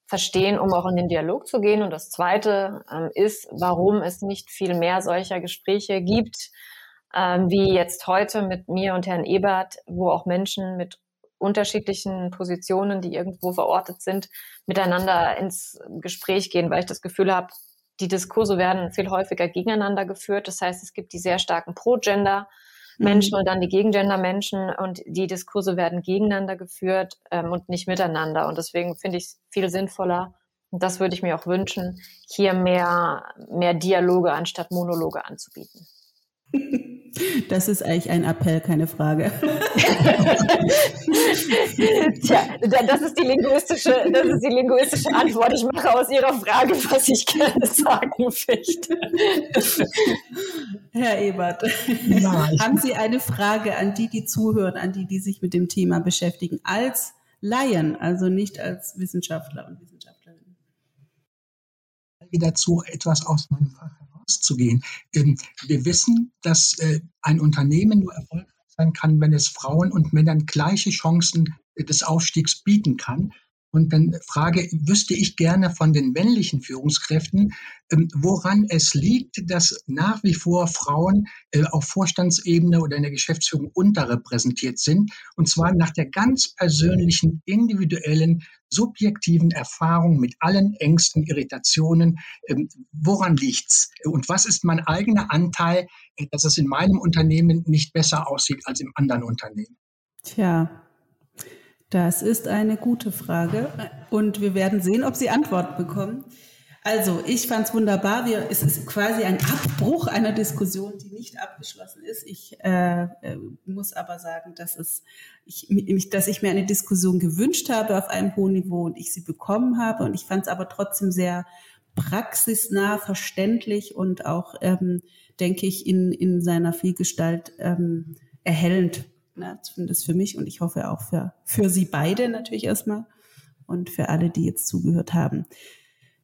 verstehen, um auch in den Dialog zu gehen. Und das Zweite ähm, ist, warum es nicht viel mehr solcher Gespräche gibt, ähm, wie jetzt heute mit mir und Herrn Ebert, wo auch Menschen mit unterschiedlichen Positionen, die irgendwo verortet sind, miteinander ins Gespräch gehen, weil ich das Gefühl habe, die Diskurse werden viel häufiger gegeneinander geführt. Das heißt, es gibt die sehr starken Pro-Gender. Menschen mhm. und dann die Gegengender-Menschen und die Diskurse werden gegeneinander geführt ähm, und nicht miteinander. Und deswegen finde ich es viel sinnvoller, und das würde ich mir auch wünschen, hier mehr, mehr Dialoge anstatt Monologe anzubieten. Das ist eigentlich ein Appell, keine Frage. Tja, das ist die linguistische, das ist die linguistische Antwort. Ich mache aus Ihrer Frage, was ich gerne sagen möchte. Herr Ebert, ja, haben Sie eine Frage an die, die zuhören, an die, die sich mit dem Thema beschäftigen, als Laien, also nicht als Wissenschaftler und Wissenschaftlerin? Dazu etwas aus meinem Fach rauszugehen. Ähm, wir wissen, dass äh, ein Unternehmen nur erfolgreich sein kann, wenn es Frauen und Männern gleiche Chancen äh, des Aufstiegs bieten kann. Und dann frage, wüsste ich gerne von den männlichen Führungskräften, ähm, woran es liegt, dass nach wie vor Frauen äh, auf Vorstandsebene oder in der Geschäftsführung unterrepräsentiert sind. Und zwar nach der ganz persönlichen, individuellen, subjektiven Erfahrung mit allen Ängsten, Irritationen. Ähm, woran liegt's? Und was ist mein eigener Anteil, dass es in meinem Unternehmen nicht besser aussieht als im anderen Unternehmen? Tja, das ist eine gute Frage und wir werden sehen, ob Sie Antwort bekommen. Also, ich fand es wunderbar. Wir, es ist quasi ein Abbruch einer Diskussion, die nicht abgeschlossen ist. Ich äh, äh, muss aber sagen, dass, es, ich, mich, dass ich mir eine Diskussion gewünscht habe auf einem hohen Niveau und ich sie bekommen habe. Und ich fand es aber trotzdem sehr praxisnah, verständlich und auch, ähm, denke ich, in, in seiner Vielgestalt ähm, erhellend. Na, zumindest für mich und ich hoffe auch für, für Sie beide natürlich erstmal und für alle, die jetzt zugehört haben.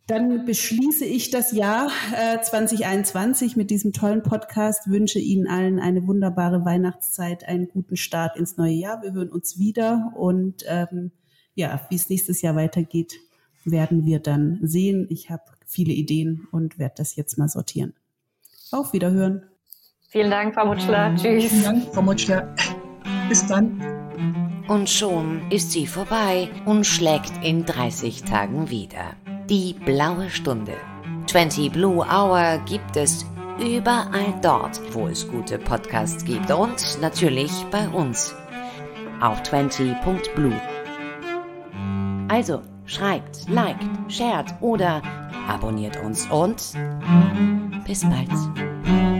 Dann beschließe ich das Jahr äh, 2021 mit diesem tollen Podcast, wünsche Ihnen allen eine wunderbare Weihnachtszeit, einen guten Start ins neue Jahr. Wir hören uns wieder und ähm, ja, wie es nächstes Jahr weitergeht, werden wir dann sehen. Ich habe viele Ideen und werde das jetzt mal sortieren. Auf Wiederhören. Vielen Dank, Frau Mutschler. Tschüss. Vielen Dank, Frau Mutschler. Bis dann. Und schon ist sie vorbei und schlägt in 30 Tagen wieder. Die blaue Stunde. 20 Blue Hour gibt es überall dort, wo es gute Podcasts gibt und natürlich bei uns auf 20.blue. Also schreibt, liked, shared oder abonniert uns und bis bald.